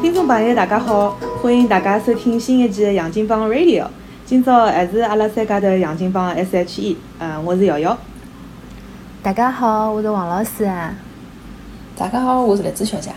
听众朋友，大家好，欢迎大家收听新一季的杨金帮 Radio。今朝还是阿拉三家头杨金帮 SHE，呃，我是瑶瑶。大家好，我是王老师啊。大家好，我是荔枝小姐。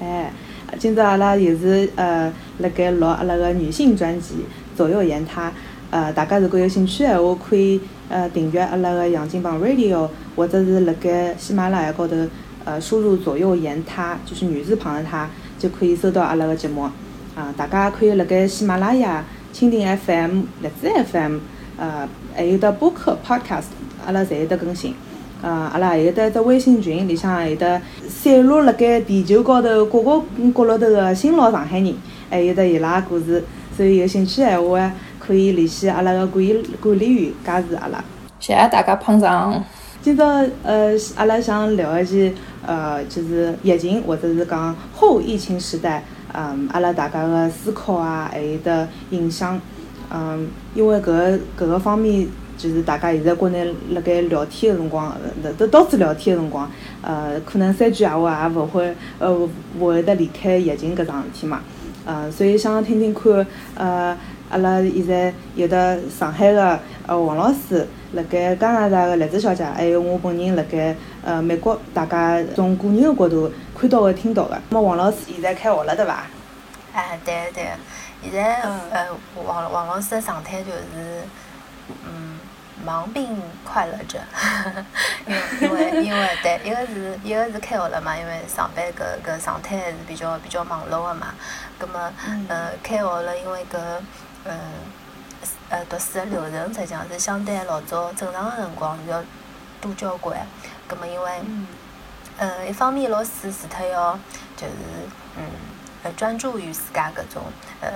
哎，今朝阿拉又是呃，辣盖录阿拉个女性专辑《左右言他》。呃，大家如果有兴趣的话，可以呃订阅阿拉个杨金帮 Radio，或者是辣盖喜马拉雅高头呃输入“左右言他”，就是女字旁的他，就可以收到阿拉个节目。啊，大家可以辣盖喜马拉雅、蜻蜓 FM、荔枝 FM，呃，还有得播客 Podcast，阿拉侪有得更新。呃，阿拉还有得一只微信群，里向有得散落辣盖地球高头各个角落头个新老上海人，还有得伊拉故事。所以有兴趣闲话，可以联系阿拉个管理管理员加入阿拉。谢谢大家捧场。今朝呃，阿拉想聊一期呃，就是疫情或者是讲后疫情时代，嗯，阿拉大家个思考啊，还有得影响。嗯，因为搿个搿个方面，就是大家现在国内辣盖聊天个辰光，呃，都到处聊天个辰光，呃，可能三句闲话也勿会，呃，勿会得离开疫情搿桩事体嘛。呃，所以想听听看，呃，阿拉现在有的上海个呃王老师，辣盖加拿大个栗子小姐，还有我本人辣盖呃美国，大家从个人个角度看到个、听到个。那么王老师现在开学了，对伐？哎，对对，现在呃，王王老师的状态就是，嗯，忙并快乐着，因为因为因为对，一个是一个是开学了嘛，因为上班搿搿状态还是比较比较忙碌个嘛，葛么呃开学了，因为搿嗯呃读书个流程实际上是相对老早正常个辰光是要多交关，葛么因为呃一方面老师除脱要就是嗯呃专注于自家搿种呃。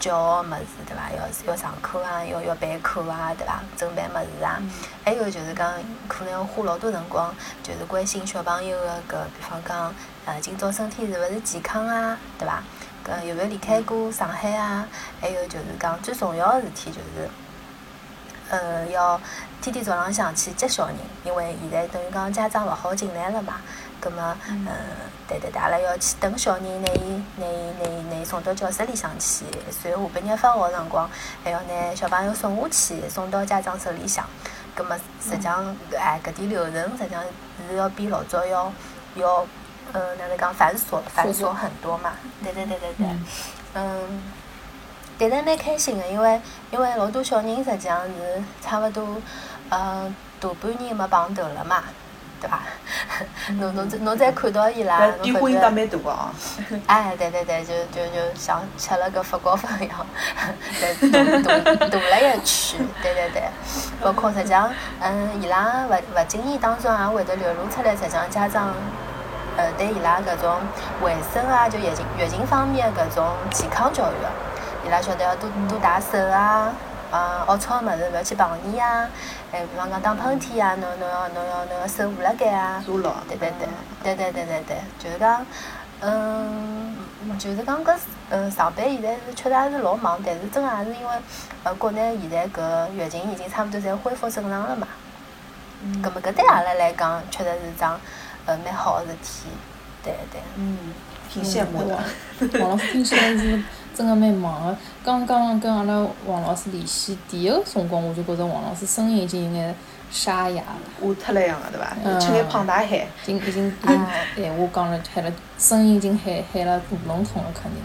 教学物事对伐？要要上课啊，要要备课啊，对伐？准备物事啊，还有就是讲，可能要花老多辰光，就是关心小朋友个搿，比方讲，呃，今朝身体是勿是健康啊，对伐？搿有没有离开过上海啊？还有就是讲，最重要个事体就是，呃，要天天早浪向去接小人，因为现在等于讲家长勿好进来了嘛，葛末，呃，对对对，阿拉要去等小人，拿伊拿伊拿伊拿伊送到教室里向去，随后下半日放学个辰光，还要拿小朋友送下去，送到家长手里向。葛么实际上，哎，搿点流程实际上是要比老早要要呃哪能讲繁琐繁琐很多嘛。对对对对对，嗯。但是蛮开心的，因为因为老多小人实际上是差勿多，呃，大半年没碰头了嘛，对伐？侬侬再侬再看到伊拉，侬变化应觉着当蛮大个哦。哎，对对对，就就就像吃了个发糕粉一样，对，大大大了一圈，对对对。包括实际上，嗯，伊拉勿勿经意当中也会得流露出来，实际上家长，呃，对伊拉搿种卫生啊，就疫情疫情方面的搿种健康教育，伊拉晓得要多多洗手啊，啊，龌龊个物事勿要去碰伊啊，哎，比方讲打喷嚏啊，侬侬要侬要侬要手捂辣盖啊。对对对，对对对对对，就是讲，嗯，就是讲搿嗯上班现在是确实也是老忙，但是真个也是因为呃国内现在搿疫情已经差勿多侪恢复正常了嘛。嗯。葛末搿对阿拉来讲，确实是桩呃蛮好个事体。对对。嗯，挺羡慕的。王老师听起来是真个蛮忙个。刚刚跟阿拉王老师联系第一个辰光，我就觉着王老师声音已经有眼沙哑了，下脱了样个对伐？嗯吃眼胖大海。已经已经喊闲话讲了喊了，声音已经喊喊了喉咙痛了，肯定。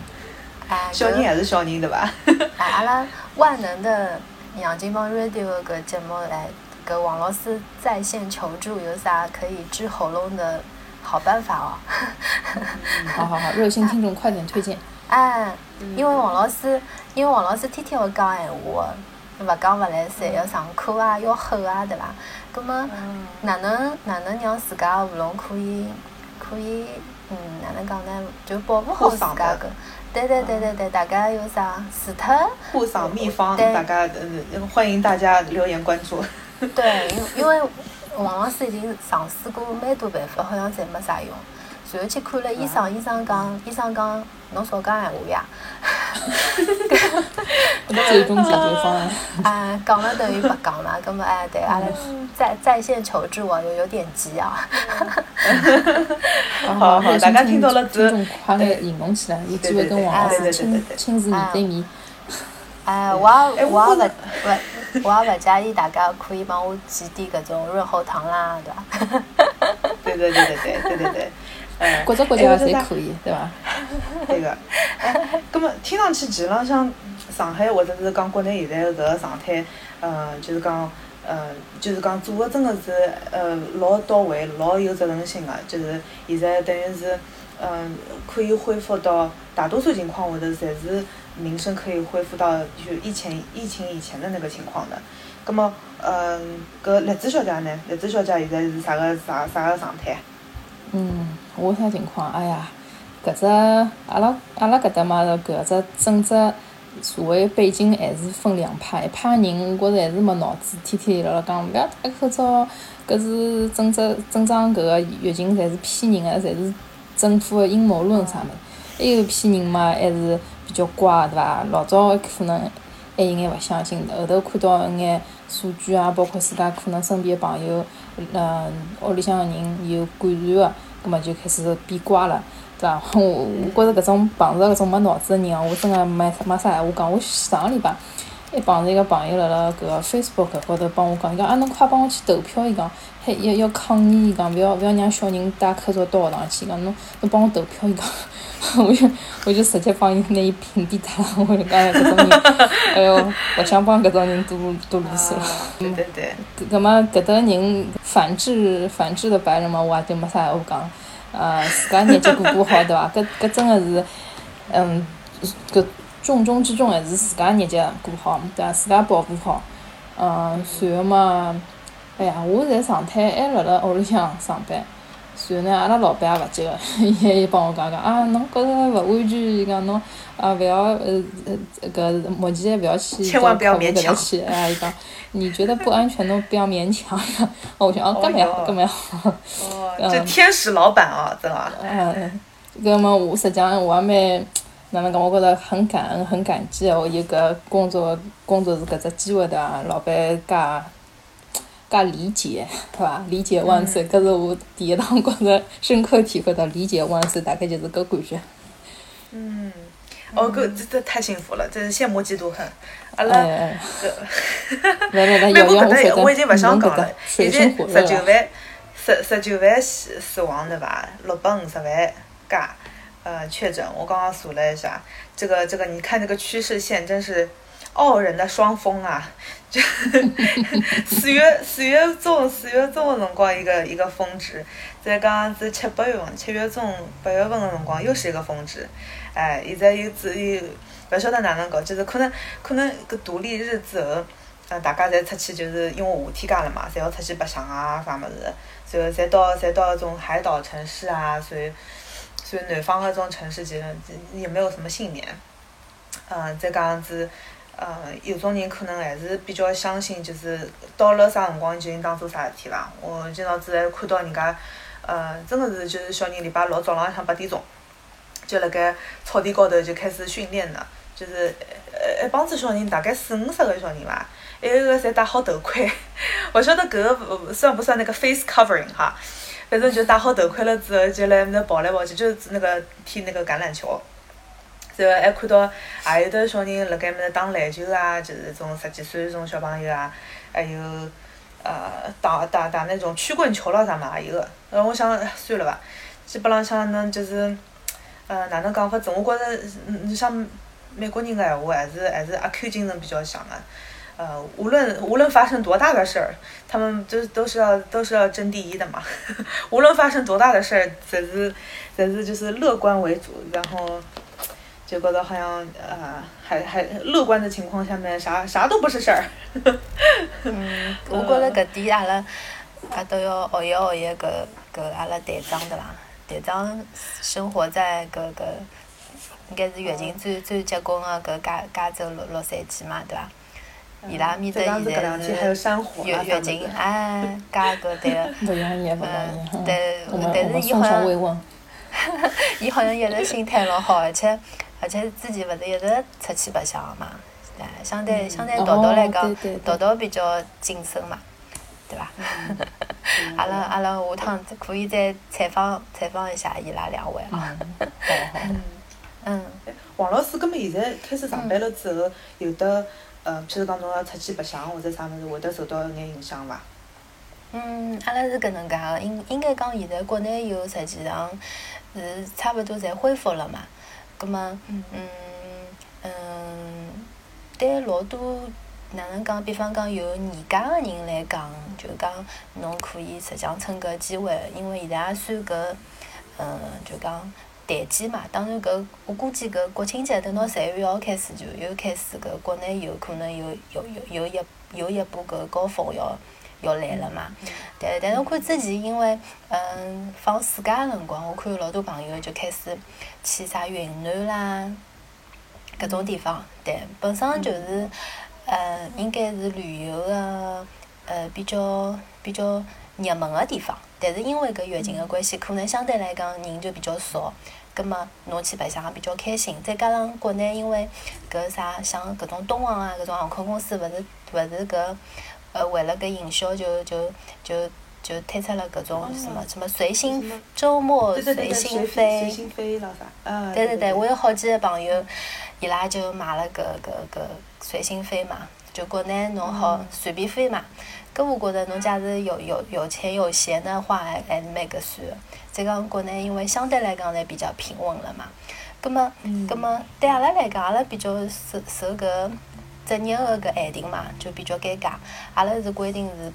哎，小人还是小人对伐？哎，阿拉万能的杨金帮 radio 个节目来，搿王老师在线求助，有啥可以治喉咙的好办法哦？好好好，热心听众快点推荐。哎，因为王老师，因为王老师天天要讲闲话的，勿讲勿来三，要上课啊，要吼啊，对伐？葛么哪能哪能让自家喉咙可以可以嗯哪能讲呢？就保护好自家个。对对对对对，大家有啥除脱护嗓秘方，对大家呃欢迎大家留言关注。对，因因为王老师已经尝试过蛮多办法，好像侪没啥用。随后去看了医生，医生讲，医生讲侬少讲闲话呀。最终解决方案。啊，讲了等于不讲嘛，咁么哎，对，阿拉在在线求助啊，有有点急啊。好好，大家听到了之后，快点行动起来，有机会跟王老师亲亲自面对面。哎，我也我也不不，我也不介意大家可以帮我寄点搿种润喉糖啦，对伐？对对对对对对对对。各只国家侪可以，对伐？对个。哎，葛么听上去，其实浪向上海或者是讲国内现在搿个状态，呃，就是讲，呃，就是讲做的真的是，呃，老到位，老有责任心个，就是现在等于是，嗯，可以恢复到大多数情况下头，侪是民生可以恢复到就疫情疫情以前的那个情况的。葛么，嗯，搿栗子小姐呢？栗子小姐现在是啥个啥啥个状态？嗯，我啥情况？哎呀，搿只阿拉阿拉搿搭嘛，搿只整只社会背景还是分两派，一派人我觉着还是没脑子，天天辣辣讲勿要戴口罩，搿是整只整张搿个疫情侪是骗人个，侪是政府个阴谋论啥物事。还有一批人嘛，还是比较乖，对伐？老早可能还有眼勿相信，后头看到一眼数据啊，包括自家可能身边朋友。嗯，屋里向个人有感染个，葛末就开始变乖了，对伐？我我觉着搿种碰着搿种没脑子个人哦，我真个没没啥闲话讲。我上个礼拜还碰着一个朋友辣辣搿个 Facebook 高头帮我讲，伊讲啊，侬快帮我去投票，伊讲，还要要抗议，伊讲勿要勿要让小人戴口罩到学堂去，伊讲侬侬帮我投票，伊讲。我就我就直接帮伊拿伊屏蔽脱了，我就讲搿种人，哎哟，勿想帮搿种人多多啰嗦了。对对对。搿么搿搭人反制反制的白人嘛，我也就没啥闲话讲。呃，自家日脚过过好，对伐？搿搿真个是，嗯，搿重中之重还是自家日脚过好，对伐？自家保护好。嗯，随后嘛，哎呀，我在状态还辣辣屋里向上班。然后呢，阿拉老板也勿急个，伊还帮我讲讲啊，侬觉着勿安全，伊讲侬啊，勿要呃呃搿目前勿要去到客户搿搭去，啊，伊讲你觉得不安全，侬不要勉强。哦，我想哦，搿蛮好，搿蛮好。哦，这天使老板哦，真个。嗯，搿么我实际上我也蛮哪能讲？我觉着很感恩，很感激哦，有搿工作工作是搿只机会的，老板介。加理解，对伐？理解万岁，搿是我第一趟觉着深刻体会到理解万岁，大概就是搿感觉。嗯，哦，搿这这太幸福了，真是羡慕嫉妒恨。阿拉搿，来来来，要要我我已经勿想讲了，已经十九万十十九万死死亡对伐？六百五十万加呃确诊，我刚刚数了一下，这个这个你看这个趋势线真是傲人的双峰啊！就四月四月中四月中的辰光一个一个峰值，再讲是七八月份七月中八月份的辰光又是一个峰值，哎，现在又只有勿晓得哪能搞，就是可能可能搿独立日之后，呃，大家侪出去就是因为夏天家了嘛，侪要出去白相啊啥物事，然后侪到侪到种海岛城市啊，所以所以南方的种城市其实也没有什么幸免，嗯，再讲子。呃，有种人可能还是比较相信，就是到了啥辰光就应当做啥事体伐。我今朝子还看到人家，呃，真的是就是小人礼拜六早浪向八点钟，就辣盖草地高头就开始训练了，就是呃一帮子小人，大概四五十个小人伐，一个个侪戴好头盔，勿晓得搿个算不算那个 face covering 哈，反正就戴好头盔了之后，就辣埃面跑来跑去，就是那个踢那个橄榄球。然后还看到也有的小人辣盖面搭打篮球啊，就是种十几岁种小朋友啊，还有呃打打打那种曲棍球咯啥嘛也有个。呃，我想算了吧，基本浪向侬就是，呃哪能讲法子？我觉着你像美国人个闲话，还是还是阿 Q 精神比较强个。呃，无论无论发生多大的事儿，他们都都是要都是要争第一的嘛。无论发生多大的事儿，侪是侪是就是乐观为主，然后。就觉得好像呃，还还乐观的情况下面，啥啥都不是事儿。嗯，我觉着搿点阿拉也都要学习学习搿搿阿拉队长对伐？队长生活在搿搿应该是疫情最最结棍个搿加加州洛洛杉矶嘛，对伐？伊拉面搭现在是疫疫情，哎，加搿 对个。不容易，不容易。但但是 伊好像。伊好像一直心态老好，而且而且自己勿是一直出去白相嘛，对，相对相对道道来讲，道道比较谨慎嘛，对伐？阿拉阿拉下趟可以再采访采访一下伊拉两位啊。好好。嗯。王老师，葛么现在开始上班了之后，有的呃，譬如讲侬要出去白相或者啥物事，会得受到一眼影响伐？嗯，阿拉是搿能介个，应应该讲现在国内游实际上是差勿多侪恢复了嘛。葛末，嗯嗯，对老多哪能讲？比方讲有年假个人来讲，就讲侬可以实际上趁搿机会，因为现在也算搿，嗯，就讲淡季嘛。当然搿我估计搿国庆节等到十一月一号开始就又开始搿国内有可能有有有有一有一波搿高峰要。要来了嘛？但但是我看之前，因为嗯放暑假个辰光，我看有老多朋友就开始去啥云南啦，搿种地方。对，本身就是呃应该是旅游个呃比较比较热门个地方。但是因为搿疫情个关系，可能相对来讲人就比较少。葛末侬去白相也比较开心。再加上国内因为搿啥像搿种东航啊搿种航空公司，勿是勿是搿。呃，为了搿营销，就就就就推出了搿种什么什么随心周末随心飞，随心飞了啥？对对对，我有好几个朋友，伊拉就买了搿搿搿随心飞嘛，就国内侬好随便飞嘛。搿我觉着侬假使有有有钱有闲的话，还还是蛮合算的。再讲国内，因为相对来讲侪比较平稳了嘛。葛末，葛末对阿拉来讲，阿拉比较受受搿。职业个搿限定嘛，就比较尴尬。阿拉是规定是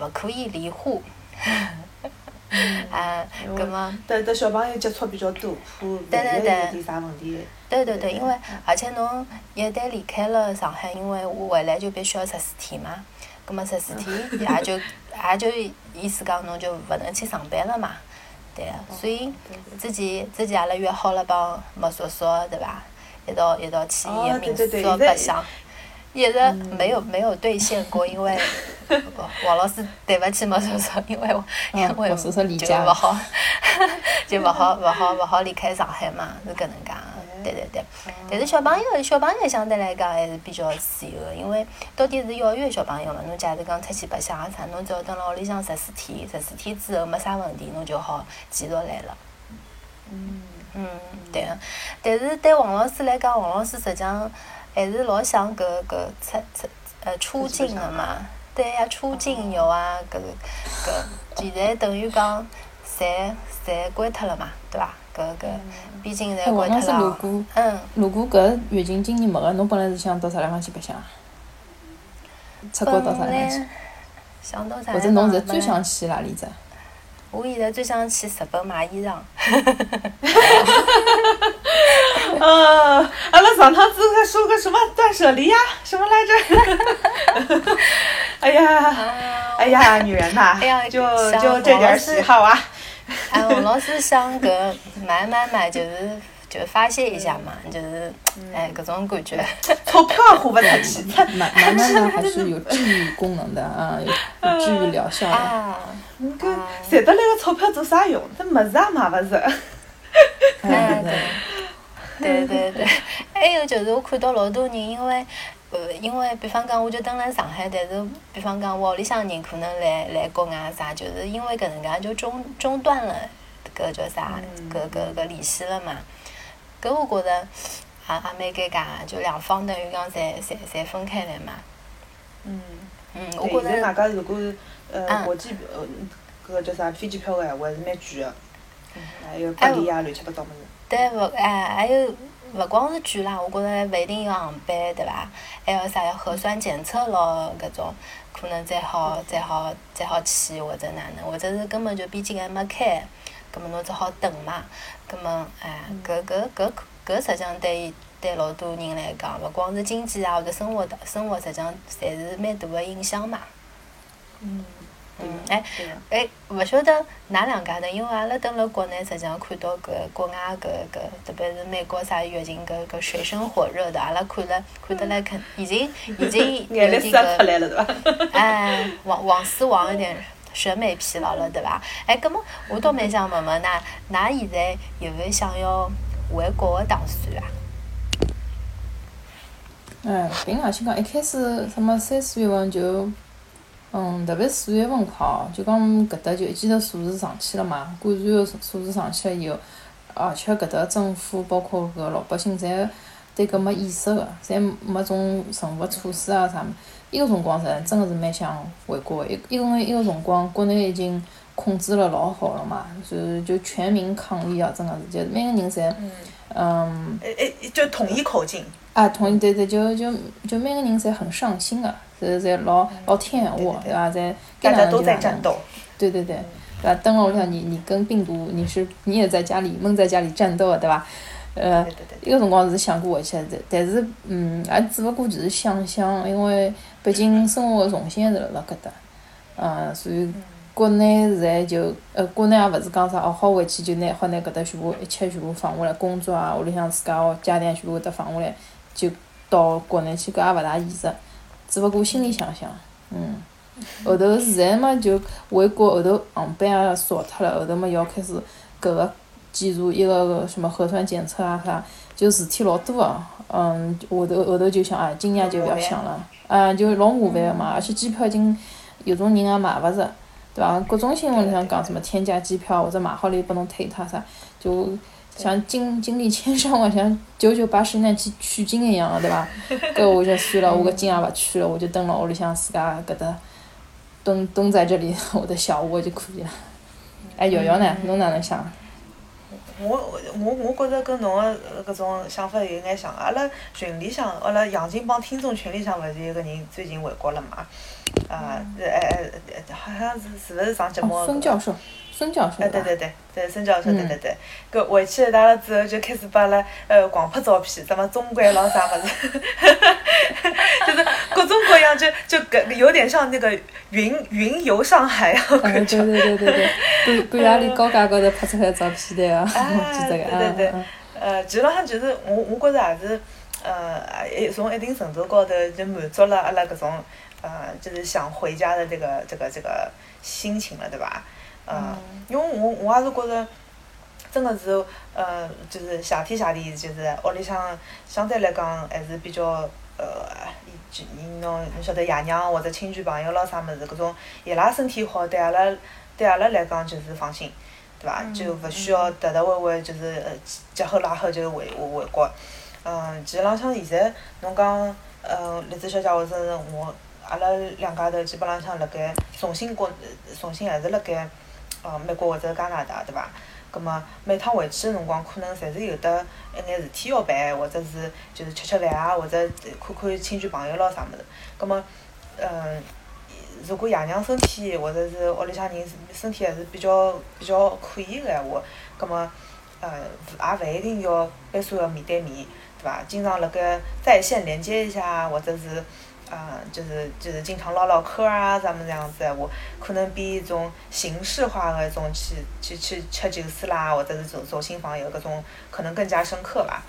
勿可以离婚，啊，搿么？对对，小朋友接触比较多，怕万一有点啥问题。对对对，因为而且侬一旦离开了上海，因为我回来就必须要十四天嘛。搿么十四天也就 也就意思讲侬就勿能去上班了嘛。对个，所以之前之前阿拉约好了帮莫叔叔对伐？一道一道去伊个民宿白相。一直没有没有兑现过，因为王老师对不起莫叔叔，因为因为就勿好，就勿好勿好勿好离开上海嘛，是搿能介。对对对，但是小朋友小朋友相对来讲还是比较自由的，因为到底是幼儿园小朋友嘛，侬假如讲出去白相啊啥，侬只要蹲辣屋里向十四天，十四天之后没啥问题，侬就好继续来了。嗯嗯，对个，但是对王老师来讲，王老师实际上。还是老想搿搿出出呃出境的嘛，对呀，出境游啊，搿搿现在等于讲，侪侪关脱了嘛，对伐？搿搿毕竟侪关脱了。如果嗯，如果搿疫情今年没个，侬本来是想到啥地方去白相啊？出国到啥地方去？想到啥？或者侬现在最想去哪里只？我现在最想去日本买衣裳。呃，阿拉上趟子还说个什么断舍离呀？什么来着？哎呀，哎呀，女人呐，就就这点喜好啊。哎，我老是想个买买买，就是就发泄一下嘛，就是哎，各种感觉。钞票花不出去，买买买买还是有治愈功能的 啊，有治愈疗效的。啊，搿赚得来个钞票做啥用？这么子也买勿着。哎对。对对对，还 有就是我看到老多人，因为呃，因为比方讲，我就蹲辣上海，但是比方讲，我屋里向人可能来来国外啥，就是因为搿能介就中中断了，搿叫啥？搿搿搿联系了嘛？搿我觉着也也蛮尴尬，就两方等于讲侪侪侪分开来嘛。嗯。嗯，我觉着。现在外加如果呃国际呃搿个叫啥飞机票个闲话，还是蛮贵个。嗯。还有隔离啊，乱七八糟物事。对，勿哎，还有勿光是贵啦，我觉着勿一定要航班，对伐？还有啥要核酸检测咯，搿种可能再好，再好，再好去或者哪能，或者是根本就边境还没开，葛末侬只好等嘛。葛末哎，搿搿搿搿实际上对伊对老多人来讲，勿光是经济啊或者生活的生活，实际上侪是蛮大个影响嘛。嗯。嗯，哎，哎，勿晓得哪两家头，因为阿拉蹲辣国内，实际上看到搿国外搿搿，特别是美国啥疫情搿搿水深火热的，阿拉看了看得来，肯已经已经 有点个，哎，往往死往一点，审美疲劳了，对伐？哎，葛么我倒蛮想问问㑚，㑚现在有没有想要回国的打算啊？哎，凭良心讲，一开始什么三四月份就，嗯，特别四月份快哦，就讲搿搭就一记头数字上去了嘛，感染个数字上去了以后，而且搿搭政府包括搿老百姓侪对搿没意识个，侪没种任何措施啊啥物。伊个辰光实真个是蛮想回国个，一一个伊个辰光国内已经控制了老好了嘛，就就全民抗疫啊，真个是，就每个人侪，嗯。诶诶，就统一口径。啊，统一对对，就就就每个人侪很上心个，侪侪老老听闲话，对伐？侪大家都在战斗。对对对，对伐？等了屋里向，你你跟病毒，你是你也在家里闷在家里战斗个，对伐？呃，伊个辰光是想过回去但，但是嗯，也只不过就是想想，因为毕竟生活重心还是辣辣搿搭，嗯，所以国内现在就呃，国内也勿是讲啥哦，好回去就拿好拿搿搭全部一切全部放下来，工作啊，屋里向自家个家庭全部搿搭放下来。就到国内去，搿也勿大现实。只勿过心里想想，嗯，后头现在嘛就回国后头航班也少脱了，后头嘛要开始搿个检查一个什么核酸检测啊啥，就事体老多个，嗯，后头后头就想啊，今年就勿要想了，啊，就老麻烦个嘛，而且机票已经有种人也买勿着，对伐？各种新闻里向讲什么天价机票或者买好了又拨侬退脱啥，就。像经经历千山万像九九八十难去取经一样个，对伐？搿我就算了，我搿经也勿去了，我就蹲辣屋里向自家搿搭蹲蹲在这里 我的小窝就可以了。哎，瑶瑶呢？侬哪能想？我我我觉着跟侬的搿种想法有眼像。阿拉群里向，阿拉杨静帮听众群里向勿是有个人最近回国了嘛？啊，哎哎哎，好像是是勿是上节目？孙教授。孙教授，哎，对对对，对孙教授，对对对，搿回去一趟了之后，就开始把阿拉呃狂拍照片，什么中国咾啥物事，就是各种各样，就就搿有点像那个云云游上海啊，感觉。对对对对对，关关雅里高架高头拍出来照片的啊，记得个对对对，呃，基本上就是我我觉着也是，呃，一从一定程度高头就满足了阿拉搿种呃，就是想回家的这个这个这个心情了，对伐？嗯，因为我我也是觉着，真的是，呃，就是夏天夏天，就是屋里向相对来讲还是比较，呃，就侬侬晓得爷娘或者亲戚朋友咾啥物事，搿种伊拉身体好，对阿拉对阿拉来讲就是放心，对伐？就勿需要特特为为就是呃急后拉后就回回回国。嗯，其实浪向现在侬讲，呃，栗子小姐或者是我，阿拉两家头基本浪向辣盖重新国，重新还是辣盖。呃，美国或者加拿大，对伐？葛末每趟回去个辰光，可能侪是有得一眼事体要办，或者是就是吃吃饭啊，或者看看亲戚朋友咾啥物事。葛末，嗯，如果爷娘身体或者是屋里向人身体还是比较比较可以个闲话，葛末，呃，也勿一定要必须要面对面，对伐？经常辣盖在线连接一下，或者是。啊，就是就是经常唠唠嗑啊，咱们这样子闲话，可能比一种形式化的一种去去去吃酒肆啦，或者是走走亲访友各种，可能更加深刻吧。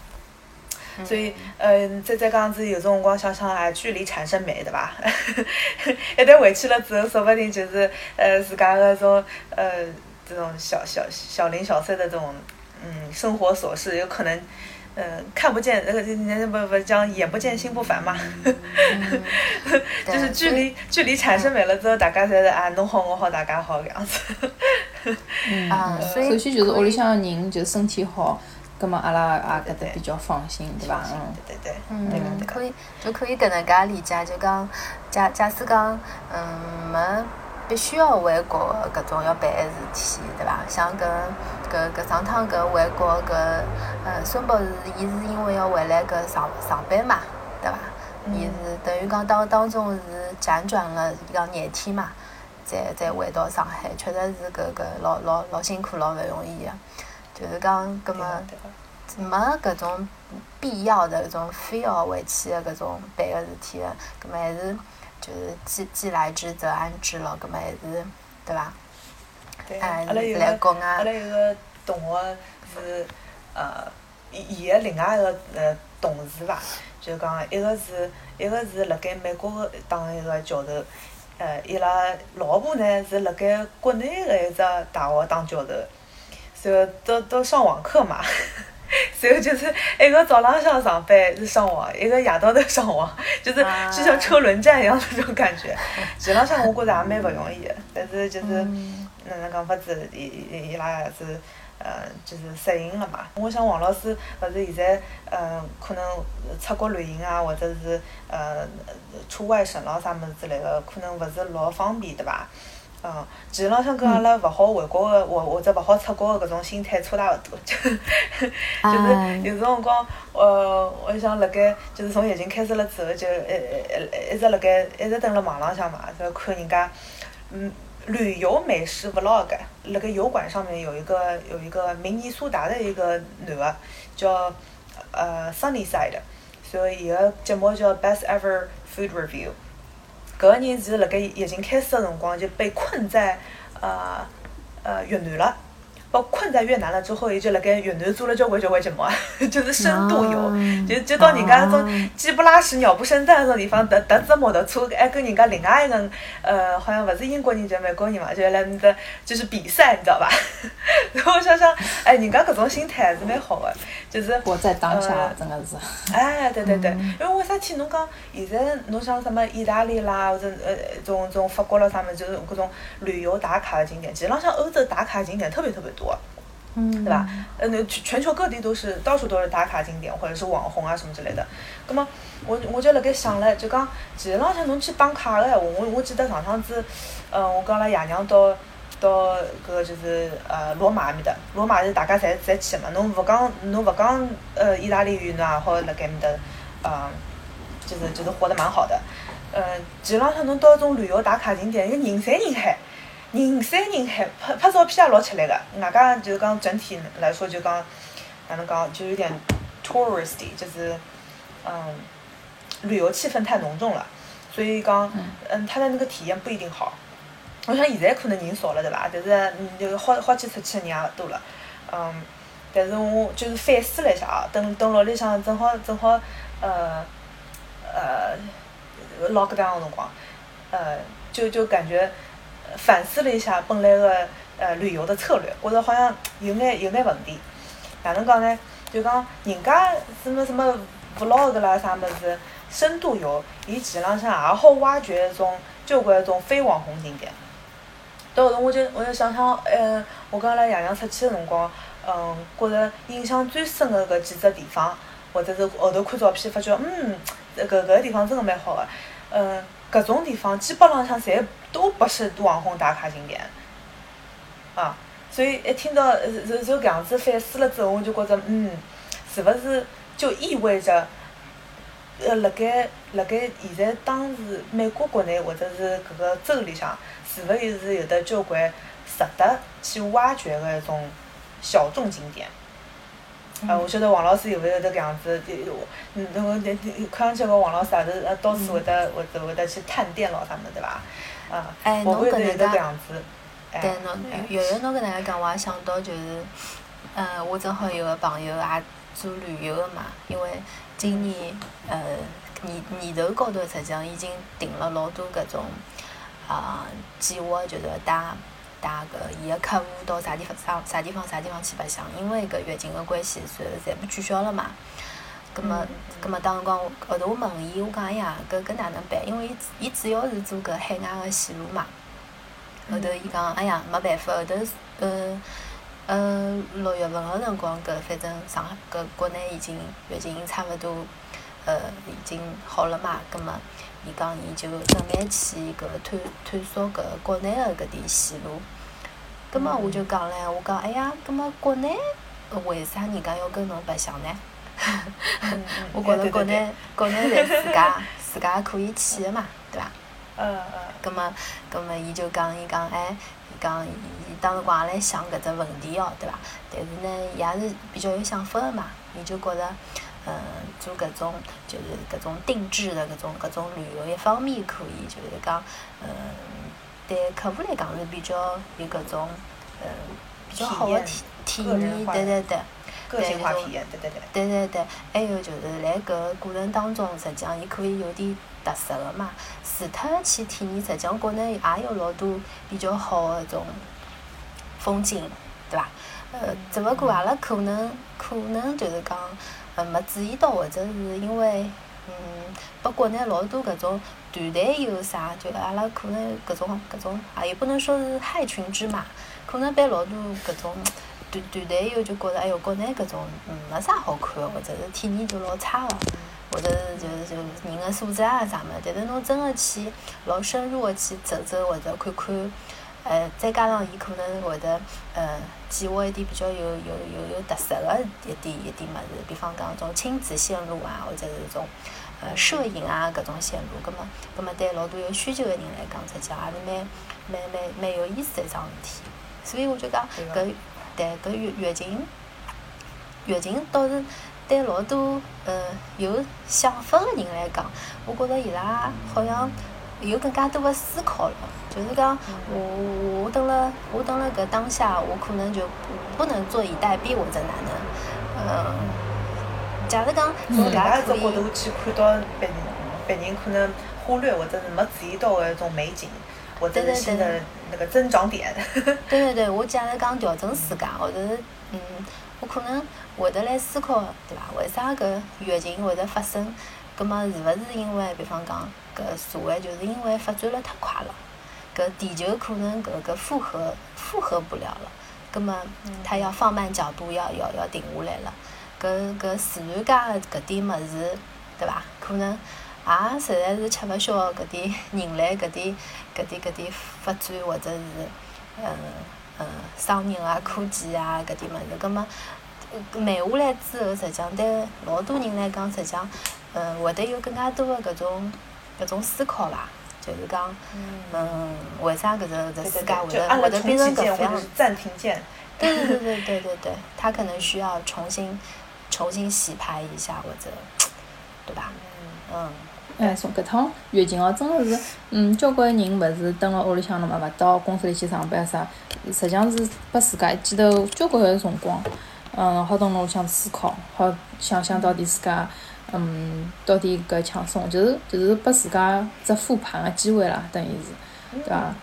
所以，嗯，再再讲子有种辰光想想啊，距离产生美，对吧？一旦回去了之后，说不定就是呃自家个种呃这种小小小零小碎的这种嗯生活琐事，有可能。嗯，看不见，那个那不不讲眼不见心不烦嘛，就是距离距离产生美了之后，大家侪是啊，侬好我好大家好这样子。嗯，首先就是屋里向人就身体好，葛么阿拉也搿搭比较放心，对伐？嗯，对对对。嗯，可以就可以搿能介理解，就讲假假使讲嗯没。必须要回国的搿种要办的事体，对伐？像搿搿搿上趟搿回国搿，呃，孙博士，伊是因为要回来搿上上班嘛，对伐？伊是等于讲当当中是辗转了讲廿天嘛，再再回到上海，确实是搿搿老老老辛苦，老勿容易个。就是讲，搿么没搿种必要的搿种非要回去个搿种办个事体个，搿么还是。就是既既来之则安之咯，搿么还是对伐？对，阿拉有个阿拉有个同学是呃，伊伊个另外一个呃同事伐，就讲一个是一个是辣盖美国个当一个教授，呃，伊拉老婆呢是辣盖国内个一只大学当教授，然后都都上网课嘛，然后就是一个早浪向上班是上网，一个夜到头上网，就是就像车轮战一样那种感觉。前浪向我觉着也蛮勿容易个，但是就是哪能讲法子，伊伊伊拉也是。呃，就是适应了嘛。我想王老师勿是现在，呃，可能出国旅行啊，或者是呃出外省咯啥物事之类个，可能勿是老方便，对伐？嗯，其实浪向跟阿拉勿好回国个，或或者勿好出国个搿种心态差大勿多。就是有辰光，呃，我想辣盖，就是从疫情开始了之后，就一一一直辣盖，一直蹲辣网浪向嘛，就看人家，嗯。旅游美食 vlog，那个油管上面有一个有一个明尼苏达的一个男的，叫呃 Sunnyside，所以伊个节目叫 Best Ever Food Review。搿个人是辣盖疫情开始的辰光就被困在呃呃越南了。被困在越南了之后，伊就辣盖越南做了交关交关节目，就是深度游，就就到人家那种鸡不拉屎、鸟不生蛋那种地方，搭搭只摩托车，还跟人家另外一个呃，好像勿是英国人，就美国人嘛，就辣那搭就是比赛，你知道吧？然后我想想，哎，人家搿种心态还是蛮好的，就是活在当下，真的是。哎，对对对，因为为啥体侬讲现在侬像什么意大利啦，或者呃种种法国啦啥物事，就是搿种旅游打卡的景点，其实浪向欧洲打卡景点特别特别。多，嗯，对吧？呃，那全全球各地都是到处都是打卡景点或者是网红啊什么之类的。那么我我就辣盖想唻，就讲其实浪向侬去打卡个闲话，我我记得上趟子，呃，我跟阿拉爷娘到到搿个就是呃罗马埃面搭，罗马是大家侪侪去嘛。侬勿讲侬勿讲呃意大利语，侬也好辣盖埃面搭，呃，就是就是活得蛮好的。呃，其实浪向侬到一种旅游打卡景点，人人山人海。人山人海，拍拍照片也老吃力个。外加就是讲整体来说，就讲哪能讲，就有点 touristy，就是嗯，旅游气氛太浓重了。所以讲，嗯，他的那个体验不一定好。我想现在可能人少了，对伐？但是嗯，就好好去出去的人也多了。嗯，但是我就是反思了一下啊，等等屋里向正好正好呃呃 lock down 的辰光，呃，就就感觉。反思了一下本来个呃旅游的策略，觉着好像有眼有眼问题。哪能讲呢？就讲人家什么什么 vlog 啦啥物事，深度游，伊其浪向也好挖掘一种交关种非网红景点。到后头我就我就想想，呃，我跟阿拉爷娘出去个辰光，嗯，觉着印象最深个搿几只地方，或者是后头看照片发觉，嗯，搿搿个地方真个蛮好个，嗯。搿种地方基本浪向侪都不是网红打卡景点，啊，所以一听到就就搿样子反思了之后，我就觉着，嗯，是勿是就意味着，呃，辣盖辣盖现在当时美国国内或者是搿个州里向，是勿是有得交关值得去挖掘个一种小众景点？啊，我晓得王老师有勿有得搿样子，就嗯，那个那看上去搿王老师也是呃，到处会得会得会得去探店咯，啥物事对伐？啊，侬搿能介，对，侬月月侬搿能介讲，我也想到就是，呃，我正好有个朋友也做旅游个嘛，因为今年呃年年头高头实际上已经定了老多搿种啊计划，就是带。带个伊个客户到啥地方啥啥地方啥地方去白相，因为搿疫情个关系，所以全部取消了嘛。葛末，葛末当辰光后头我问伊，我讲哎呀，搿搿哪能办？因为伊伊主要是做搿海外个线路嘛。后头伊讲，哎呀，没办法，后头呃呃六月份个辰光，搿反正上海搿国内已经疫情差勿多呃已经好了嘛，葛末。伊讲，伊就准备去搿探探索搿国内个搿点线路。葛末我就讲唻，我讲，哎呀，葛末国内为啥人家要跟侬白相呢？我 觉着国内国内侪自家自家可以去个嘛，对伐？嗯嗯。葛末葛末伊就讲，伊讲，哎，伊讲，伊当时光也来想搿只问题哦，对伐？但是呢，伊也是比较有想法个嘛，伊就觉着。嗯，做搿种就是搿种定制的搿种搿种旅游，一方面可以就是讲，嗯，对客户来讲是比较有搿种，嗯，比较好的体体验，对对对。个性化体验，对对对。对对对，还有就是辣搿个过程当中，实际上伊可以有点特色个嘛。除脱去体验，实际上国内也有老多比较好个种风景，对伐？呃，只勿过阿拉可能可能就是讲，呃，没注意到，或者是因为，嗯，拨国内老多搿种团队有啥，就阿拉可能搿种搿种啊，也不能说是害群之马，可能被老多搿种团团队友就觉着，哎哟，国内搿种嗯没啥好看，或者是体验就老差个，或者是就是就人个素质啊啥么，但是侬真个去老深入个去走走或者看看。呃，再加上伊可能会得呃，计划一点比较有有有有特色个一点一点物事，比方讲种亲子线路啊，或者是种呃摄影啊搿种线路，葛末葛末对老多有需求的人来讲，实际也是蛮蛮蛮蛮有意思的一桩事体。所以我就讲搿对搿月月景月景倒是对老多呃有想法个人来讲，我觉着伊拉好像有更加多个思考了。就是讲，我我等了，我等了搿当下，我可能就不能坐以待毙或者哪能，嗯，假如讲从另外一只角度去看到别别人可能忽略或者是没注意到的一种美景，或者是新的那个增长点。对对对，我假如讲调整自家，或者是嗯，我可能会得来思考，对伐？为啥搿疫情会得发生？葛末是勿是因为，比方讲搿社会就是因为发展了太快了？搿地球可能搿个负荷负荷不了了，葛末它要放慢脚步，要要要停下来了。搿搿自然界个搿点物事，对伐？可能也实在是吃勿消搿点人类搿点搿点搿点发展，或者是嗯嗯商业啊、科技啊搿点物事。葛末慢下来之后，实际上对老多人来讲，实际上嗯会得有更加多个搿种搿种思考伐？就是讲，嗯，为啥搿个搿世界会得会得变成搿副样子？暂停键。对对对对对对对，他可能需要重新重新洗牌一下，或者，对吧？嗯。哎，从搿趟疫情哦，真个是，嗯，交关人勿是蹲辣屋里向了嘛，勿到公司里去上班啥，实际上是拨自家一记头交关个辰光，嗯，好蹲辣屋里向思考，好想想到底自家。嗯，到底搿抢送，就是就是拨自家只复盘个机会啦，等于是，对伐？嗯，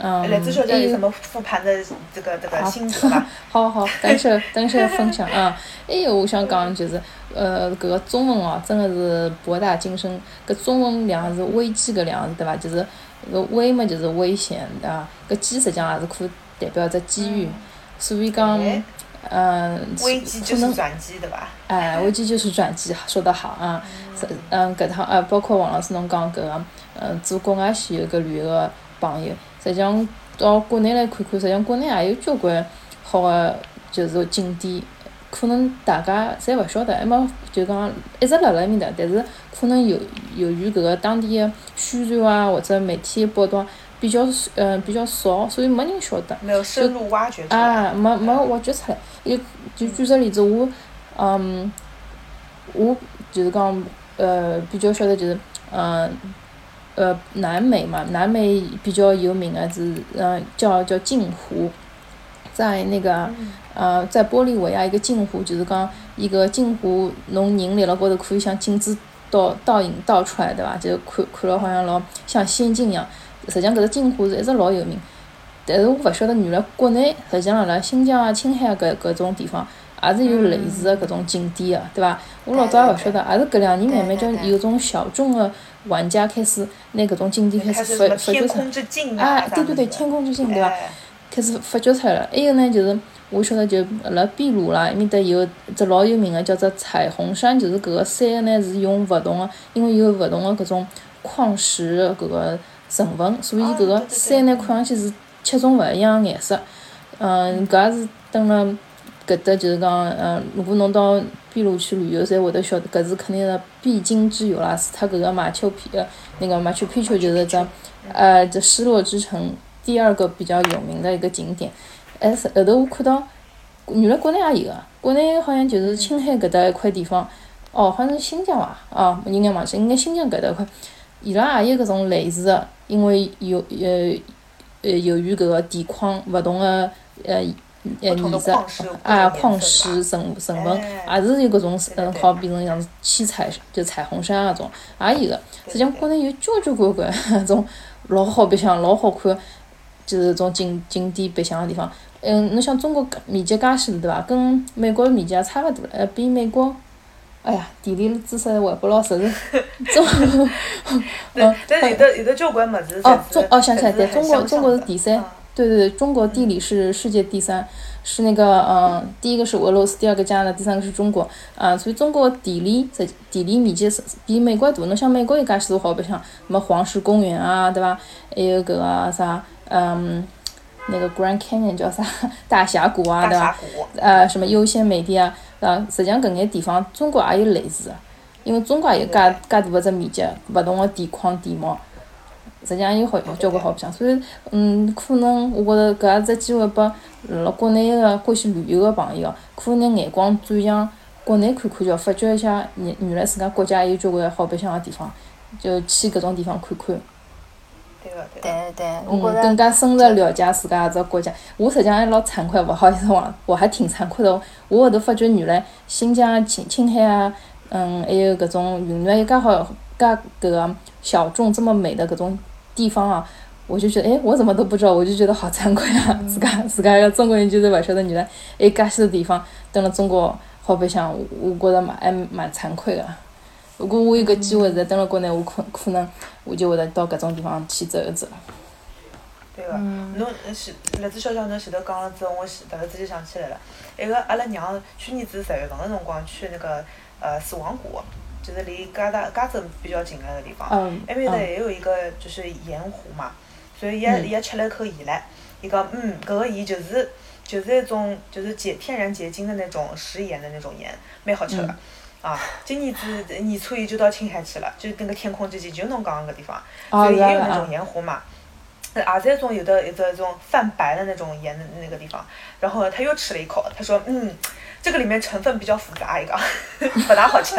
来，朱小姐有什么复盘的这个这个心得伐？好好，等下等下分享啊！还有我想讲就是，呃，搿个中文哦，真的是博大精深。搿中文两个字，危机搿两个字，对伐？就是搿危嘛，就是危险，对伐？搿机实际上也是可代表只机遇，所以讲。嗯，危机就是转机，对吧？哎，危机就是转机，说得好啊！嗯，搿趟呃，包括王老师侬讲搿个，嗯，做国外线游搿旅游个朋友，实际上到国内来看看，实际上国内也有交关好个，就是景点，可能大家侪勿晓得，还没就讲一直辣辣埃面搭，但是可能由由于搿个当地个宣传啊，或者媒体报道。比较嗯比较少，所以没人晓得。没有深入挖掘出来。啊，没没挖掘出来。就就举个例子，我嗯，我就是讲呃比较晓得就是嗯呃南美嘛，南美比较有名的是呃叫叫镜湖，在那个呃在玻利维亚一个镜湖，就是讲一个镜湖，侬人立辣高头可以像镜子倒倒影倒出来，对伐？就看看了好像老像仙境一样。实际上，搿只镜湖是一直老有名，但是我勿晓得原来国内实际上辣辣新疆啊、青海搿搿种地方也是有类似的搿种景点的，对伐？我老早也勿晓得，也是搿两年慢慢叫有种小众的玩家开始拿搿种景点开始发发掘出来。啊，对对对，天空之镜，对伐？开始发掘出来了。还有呢，就是我晓得就辣秘鲁啦，埃面搭有只老有名的叫做彩虹山，就是搿个山呢是用勿同的，因为有勿同的搿种矿石搿个。成分，所以搿个山呢看上去是七种勿一样个颜色。嗯，搿也是蹲辣搿搭，就是讲，嗯，如果侬到秘鲁去旅游，侪会得晓得，搿是肯定是必经之游啦。除脱搿个马丘皮，呃那个马丘皮丘就是只，呃，这失落之城第二个比较有名的一个景点。哎，是后头我看到，原来国内也有个，国内好像就是青海搿搭一块地方，哦，好像是新疆伐？哦，应该忘记，应该新疆搿搭块，伊拉也有搿种类似个。因为由呃呃由于搿个地矿勿同个呃艺术啊，矿石成成分，也是有搿种嗯，好比成像七彩就彩虹山那种，也有个。实际上国内有交交关关那种老好白相、老好看，就是种景景点白相个地方。嗯，侬想中国面积介许大，对伐？跟美国面积也差勿多，呃，比美国，哎呀，地理知识还不老实是。中，嗯，但有的有的交关物事哦，中哦，想起来，对，中国中国是第三，对对对，中国地理是世界第三，是那个嗯，第一个是俄罗斯，第二个加拿大，第三个是中国，啊，所以中国地理在地理面积是比美国大。侬像美国有介许多好白相，什么黄石公园啊，对伐？还有搿个啥，嗯。那个 Grand Canyon 叫啥？大峡谷啊，对伐？呃，什么优先美地啊？啊，实际上搿眼地方中国也有类似的，因为中国也有介介大个只面积，勿同个地况地貌，实际上有好交关好白相。所以，嗯，可能我觉着搿也只机会拨辣国内个欢喜旅游个朋友，可能眼光转向国内看看，叫发掘一下原原来自家国家有交关好白相个地方，就去搿种地方看看。对对对，嗯，更加深入了解自家只国家。我实际上还老惭愧，勿好意思往，我还挺惭愧的。我后头发觉原来新疆、青青海啊，嗯，还有搿种云南有介好、介搿个小众这么美的搿种地方啊，我就觉得，哎，我怎么都不知道，我就觉得好惭愧啊！自家自家一个中国人，就是勿晓得原来还有介许多地方，蹲了中国好白相，我觉着蛮还蛮惭愧个。如果我有个机会在蹲了国内，我可可能我就会得到搿种地方去走一走。对个，侬前栗子小小侬前头讲了之后，我突然之间想起来了，一个阿拉娘去年子十月份个辰光去那个呃死亡谷，就是离加大加州比较近个个地方，埃面搭也有一个就是盐湖嘛，所以伊也伊也吃了一口盐唻，伊讲嗯，搿个盐就是就是一种就是结天然结晶的那种食盐的那种盐，蛮好吃个。啊，今年子年初一就到青海去了，就那个天空之境，就侬讲个地方，所以也有那种盐湖嘛，也是一种有的有的种泛白的那种盐的那个地方。然后他又吃了一口，他说：“嗯，这个里面成分比较复杂，一个不大好吃。”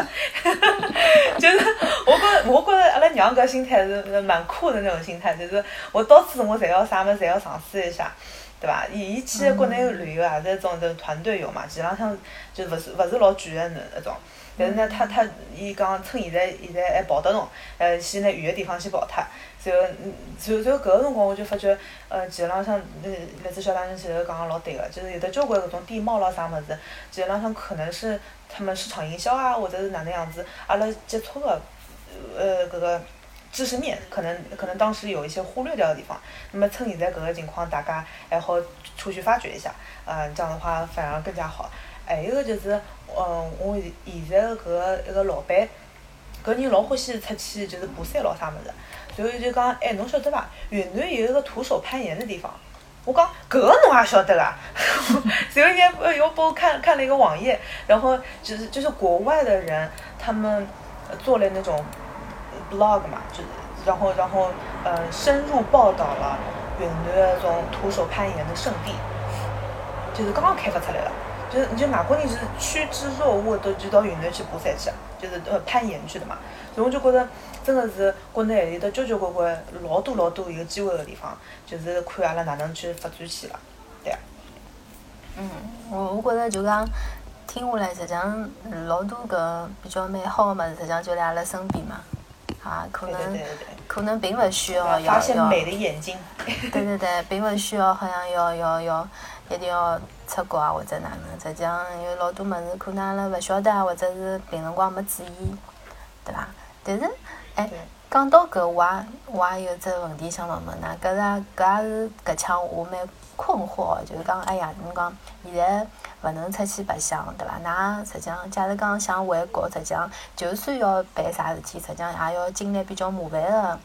就是我觉我觉着阿拉娘搿心态是蛮酷的那种心态，就是我到处我侪要啥么侪要尝试一下，对伐？伊伊去国内旅游也是一种就团队游嘛，基本上就勿是勿是老贵的那那种。但是呢，他他伊讲趁现在现在还跑得动，呃，先在远个地方先跑脱。然后，嗯，然后然后搿个辰光我就发觉，呃，其实浪向，呃，栗子小大人前头讲个老对个，就是有的交关搿种地貌咾啥物事，其实浪向可能是他们市场营销啊，或者是哪能样子，阿拉接触个，呃，搿个知识面，可能可能当时有一些忽略掉的地方。那么趁现在搿个情况，大家还好出去发掘一下，呃，这样的话反而更加好。还有个就是，嗯，我现在个搿个一个老板，搿人老欢喜出去就是爬山咾啥物事，然后就讲，哎，侬晓得伐？云南有一个徒手攀岩的地方。我讲搿个侬也晓得啊？然后人家又帮我看看了一个网页，然后就是就是国外的人，他们做了那种 blog 嘛，就然后然后呃深入报道了云南那种徒手攀岩的圣地，就是刚刚开发出来了。就是就外国人是趋之若鹜，都就到云南去爬山去，就是呃攀岩去的嘛。所以我就觉得，真个是国内还有得交交关关老多老多有机会个地方，就是看阿拉哪能去发展去了，对啊。嗯，我我觉着就讲听下来，实际上老多个比较美好个物事，实际上就辣阿拉身边嘛。啊，可能可能并勿需要要要。美的眼睛。对对对，并勿需要好像要要要一定要。出国啊，或者哪能？实际上有老多物事，可能阿拉勿晓得，或者是平辰光没注意，对伐？但是，哎，讲到搿，我也我也有只问题想问问㑚，搿是搿也是搿腔我蛮困惑就是讲，哎呀，侬讲现在勿能出去白相，对伐？㑚实际上，假如讲想回国，实际上就算要办啥事体，实际上也要经历比较麻烦个。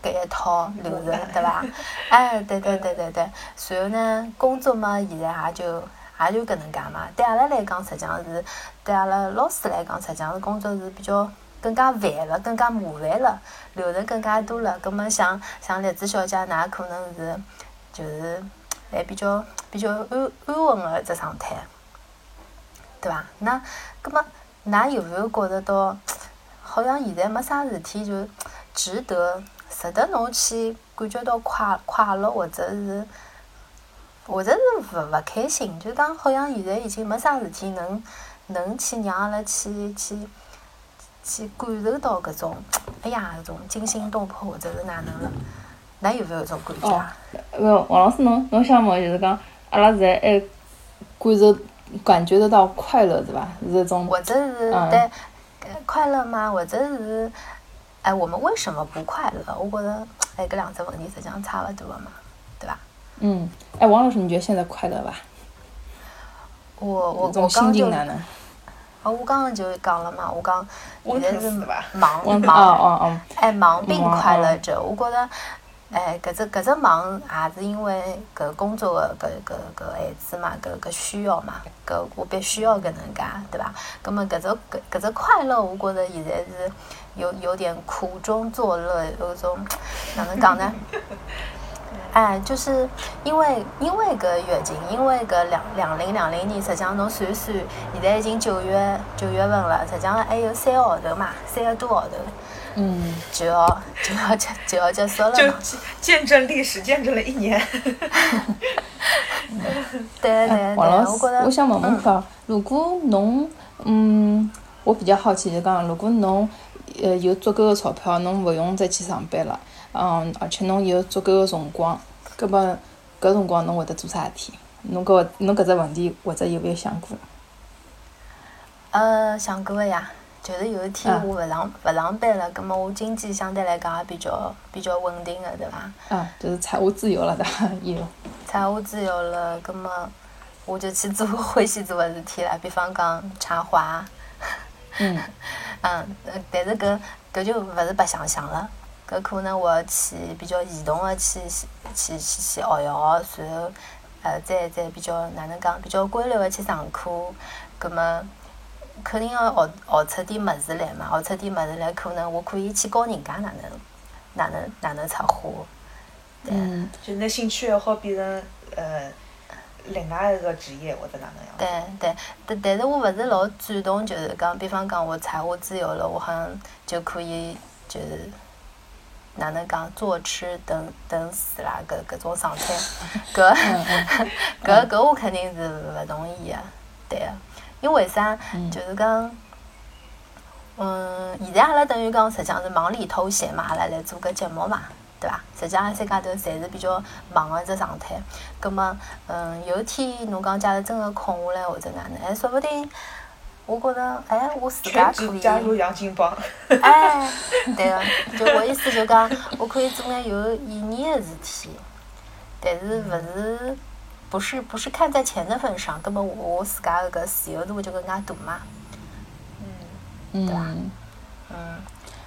搿一套流程，对伐？哎，对对对对对。随后呢，工作嘛，现在也就也就搿能介嘛。对阿拉来讲，实际上是对阿拉老师来讲，实际上是工作是比较更加烦了，更加麻烦了，流程更加多了。葛末像像栗子小姐，㑚可能是就是还比较比较安安稳个一只状态，对伐？那葛末㑚有没有觉着到，好像现在没啥事体就值得？值得侬去感觉到快快乐，或者是或者是勿勿开心，就讲好像现在已经没啥事体能能去让阿拉去去去感受到搿种，哎呀，搿种惊心动魄，或者是哪能了？㑚有勿有搿种感觉啊？呃，王老师，侬侬想问就是讲，阿拉现在还感受感觉得到快乐对伐？是种或者是对快乐吗？或者是哎，我们为什么不快乐？我觉着哎，搿两只问题实际上差勿多个嘛，对伐？嗯，哎，王老师，你觉得现在快乐吧？我我我刚刚就，哦，我刚刚就讲了嘛，我讲现在是忙忙忙，哎，忙并快乐着。我觉得，哎，搿只搿只忙也是因为搿工作个搿搿搿孩子嘛，搿搿需要嘛，搿我必须要搿能介，对伐？葛末搿只搿搿只快乐，我觉着现在是有有点苦中作乐，有种哪能讲呢？哎，就是因为因为搿疫情，因为搿两两零两零年，实际上侬算算，现在已经九月九月份了，实际上还有三个号头嘛，三个多号头，嗯，就要就要结就要结束了嘛。就见证历史，见证了一年。对对对，我觉得。我想问问看，如果侬，嗯，我比较好奇，就讲，如果侬，呃，有足够的钞票，侬勿用再去上班了。嗯，而且侬有足够个辰光，搿么搿辰光侬会得做啥事体？侬搿侬搿只问题或者有没有想过？呃，想过个呀，就是有一天我勿上勿上班了，葛么我经济相对来讲也比较比较稳定个，对伐？嗯，就是财务自由了，对伐？有。财务自由了，葛么我就去做欢喜做个事体了，比方讲插花。嗯。嗯，但是搿搿就勿是白相相了。搿可能我要去比较移动的去去去去学校，然后呃再再比较哪能讲比较规律的去上课，葛么肯定要学学出点物事来嘛，学出点物事来，可能我可以去教人家哪能哪能哪能插花。嗯，就拿兴趣爱好变成呃另外一个职业或者哪能样？对对，但但是我勿是老主动，就是讲，比方讲我财务自由了，我好像就可以就是。哪能讲坐吃等等死啦？搿搿种状态，搿搿搿我肯定是勿同意个，对个，因为啥？就是讲，嗯，现在阿拉等于讲实际上是忙里偷闲嘛，阿拉来做个节目嘛，对伐？实际上三家头侪是比较忙个只状态。葛末，嗯，有一天侬讲假如真个空下来或者哪能，还说勿定。我觉着，哎，我自家可以加入杨金帮。哎，对个，就我意思就讲，我可以做眼有意义个事体，但是勿是，不是不是看在钱的份上，葛末我我自家个自由度就更加大嘛。嗯。对伐？嗯。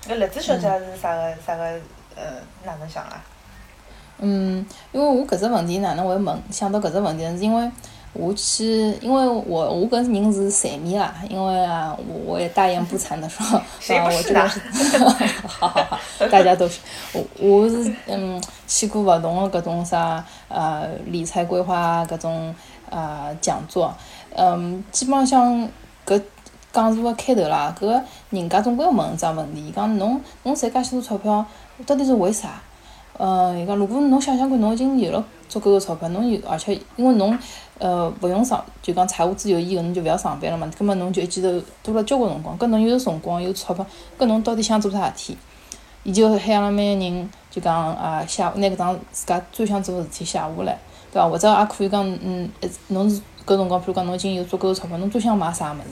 那栗子小姐是啥个啥个呃哪能想啊？嗯，因为我搿只问题哪能会问想到搿只问题，是因为。我去，因为我我跟人是财迷啦，因为啊，我我也大言不惭的说，啊，我真的？是，好好好，大家都是，我我是嗯去过勿同的搿种啥呃理财规划搿种呃讲座，嗯，基本上搿讲座的开头啦，搿人家总归要问一桩问题，伊讲侬侬赚介许多钞票，到底是为啥？呃，伊讲如果侬想想看，侬已经有了足够的钞票，侬有而且因为侬。呃，勿用上，就讲财务自由以后，侬就勿要上班了嘛。葛末侬就一记头多了交关辰光，搿侬有辰光有钞票，搿侬到底想做啥事体？伊就喊阿拉每个人就讲啊，写拿搿张自家最想做个事体写下来，对伐？或者也可以讲，嗯，侬是搿辰光，比如讲侬已经有足够个钞票，侬最想买啥物事，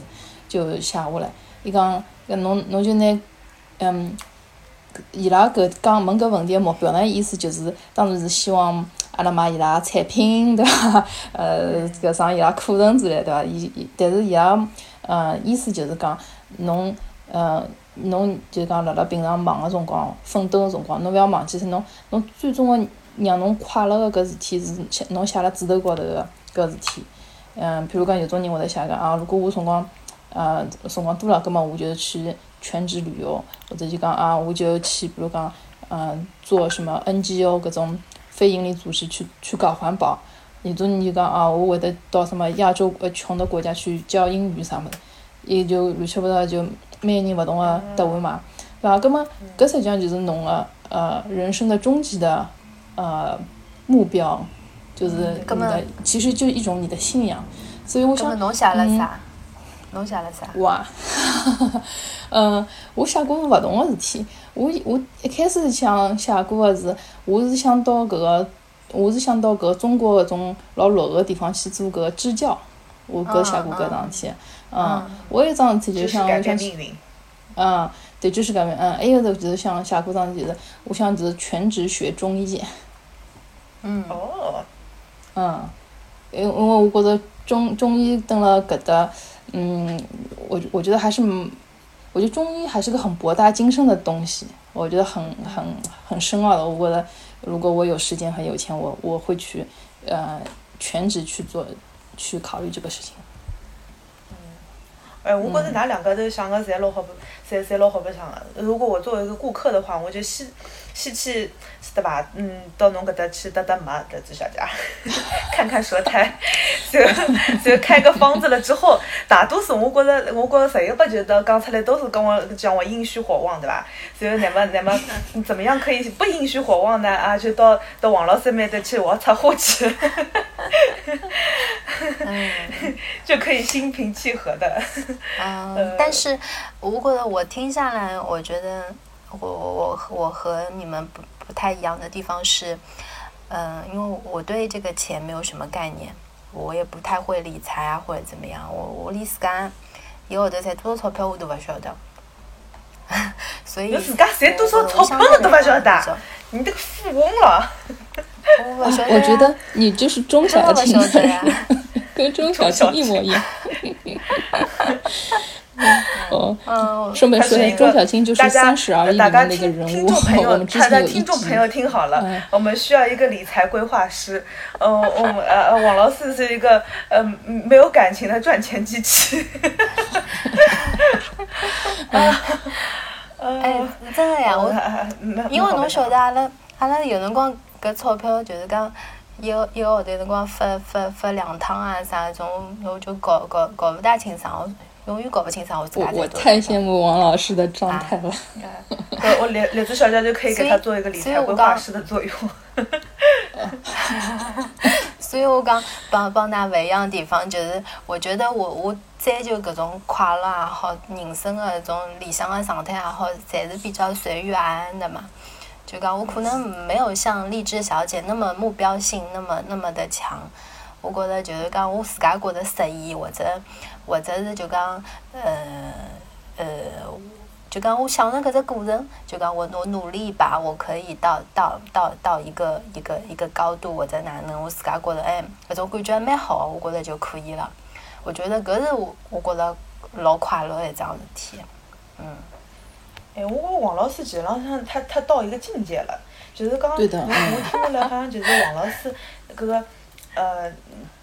就写下来。伊讲，搿侬侬就拿，嗯，伊拉搿讲问搿问题个目标呢，意思就是当然是希望。阿拉买伊拉产品，对伐？呃，搿上伊拉课程之类，对伐？伊伊，但是伊拉，呃，意思就是讲，侬，呃，侬就讲辣辣平常忙个辰光、奋斗个辰光，侬勿要忘记，是侬，侬最终个让侬快乐个搿事体是写侬写辣纸头高头个搿事体。嗯，譬如讲有种人会得写个啊，如果我辰光，呃，辰光多了，葛末我就去全职旅游，或者就讲啊，我就去，比如讲，嗯，做什么 NGO 搿种。非营利组织去去搞环保，有种人就讲啊，我会得到什么亚洲呃穷的国家去教英语啥么的，也就乱七八糟就每个人勿同的答案嘛，对伐？葛么搿实际上就是侬个呃人生的终极的呃目标，就是你的，其实就是一种你的信仰。所以我想，那么侬写了嗯啥？侬写了啥？我啊，嗯，我写过勿同个事体。我我一开始想写过个是，我是想到搿个，我是想到搿个中国搿种老落后个地方去做搿个支教。我搿写过搿桩事体。嗯，我有一桩事体就想想变命运。嗯，对，就是改变。嗯，还有个就是想写过桩事体是，我想就是全职学中医。嗯哦，嗯，因为因为我觉得中中医蹲辣搿搭，嗯，我我觉得还是，我觉得中医还是个很博大精深的东西，我觉得很很很深奥的。我觉得如果我有时间很有钱，我我会去呃全职去做，去考虑这个事情。嗯哎，我觉着㑚两个都想个侪老好白，侪侪老好白相个。如果我作为一个顾客的话，我就先先去，对吧？嗯，到侬搿搭去搭搭脉，搭子小姐，看看舌苔，然后然后开个方子了之后，大多数我觉着，我觉着十有八九的讲出来都是跟我讲我阴虚火旺，对吧？然后那么那么 怎么样可以不阴虚火旺呢？啊，就到到王老师面搭去学插花去，嗯 就可以心平气和的。嗯，但是我觉着我听下来，我觉得我我我我和你们不不太一样的地方是，嗯，因为我对这个钱没有什么概念，我也不太会理财啊或者怎么样，我我连自家一个号头赚多少钞票我都不晓得，所以侬自家赚多少钞票侬都不晓得你这个富翁了。我不晓得呀，我觉得你就是钟真的不小青晓得呀。跟中小青一模一样。哦，嗯，顺便说一下，他是一个钟小青就是《大家三十而已》里大家面那个听人物 听众朋。我友，们之前听众朋友听好了嗯，我们需要一个理财规划师。嗯，我们呃，呃王老师是一个呃没有感情的赚钱机器。啊，哎真的呀，我呃因为侬晓得，阿拉阿拉有辰光搿钞票就是讲一个一个号头辰光发发发两趟啊啥种，我就搞搞搞勿大清爽，我永远搞不清爽我自我家赚多少我太羡慕王老师的状态了。我我栗栗子小姐就可以给他做一个理财规划师的作用。所以我讲帮帮㑚勿一样的地方，就是我觉得我我追求搿种快乐也好，人生的搿种理想的状态也好，侪是比较随遇而安的嘛。就讲我可能没有像励志小姐那么目标性那么那么的强，我觉得就是讲我自家觉得适意，或者或者是就讲呃呃。就讲我享受搿只过程，就讲我我努力吧，我可以到到到到一个一个一个高度或者哪能，我自家觉着哎，搿种感觉还蛮好，我觉得就可以了。我觉得搿是我我觉得老快乐的一桩事体。嗯，哎，我觉得王老师基本上他他到一个境界了，就是讲，对的我我听下来好像就是王老师搿个呃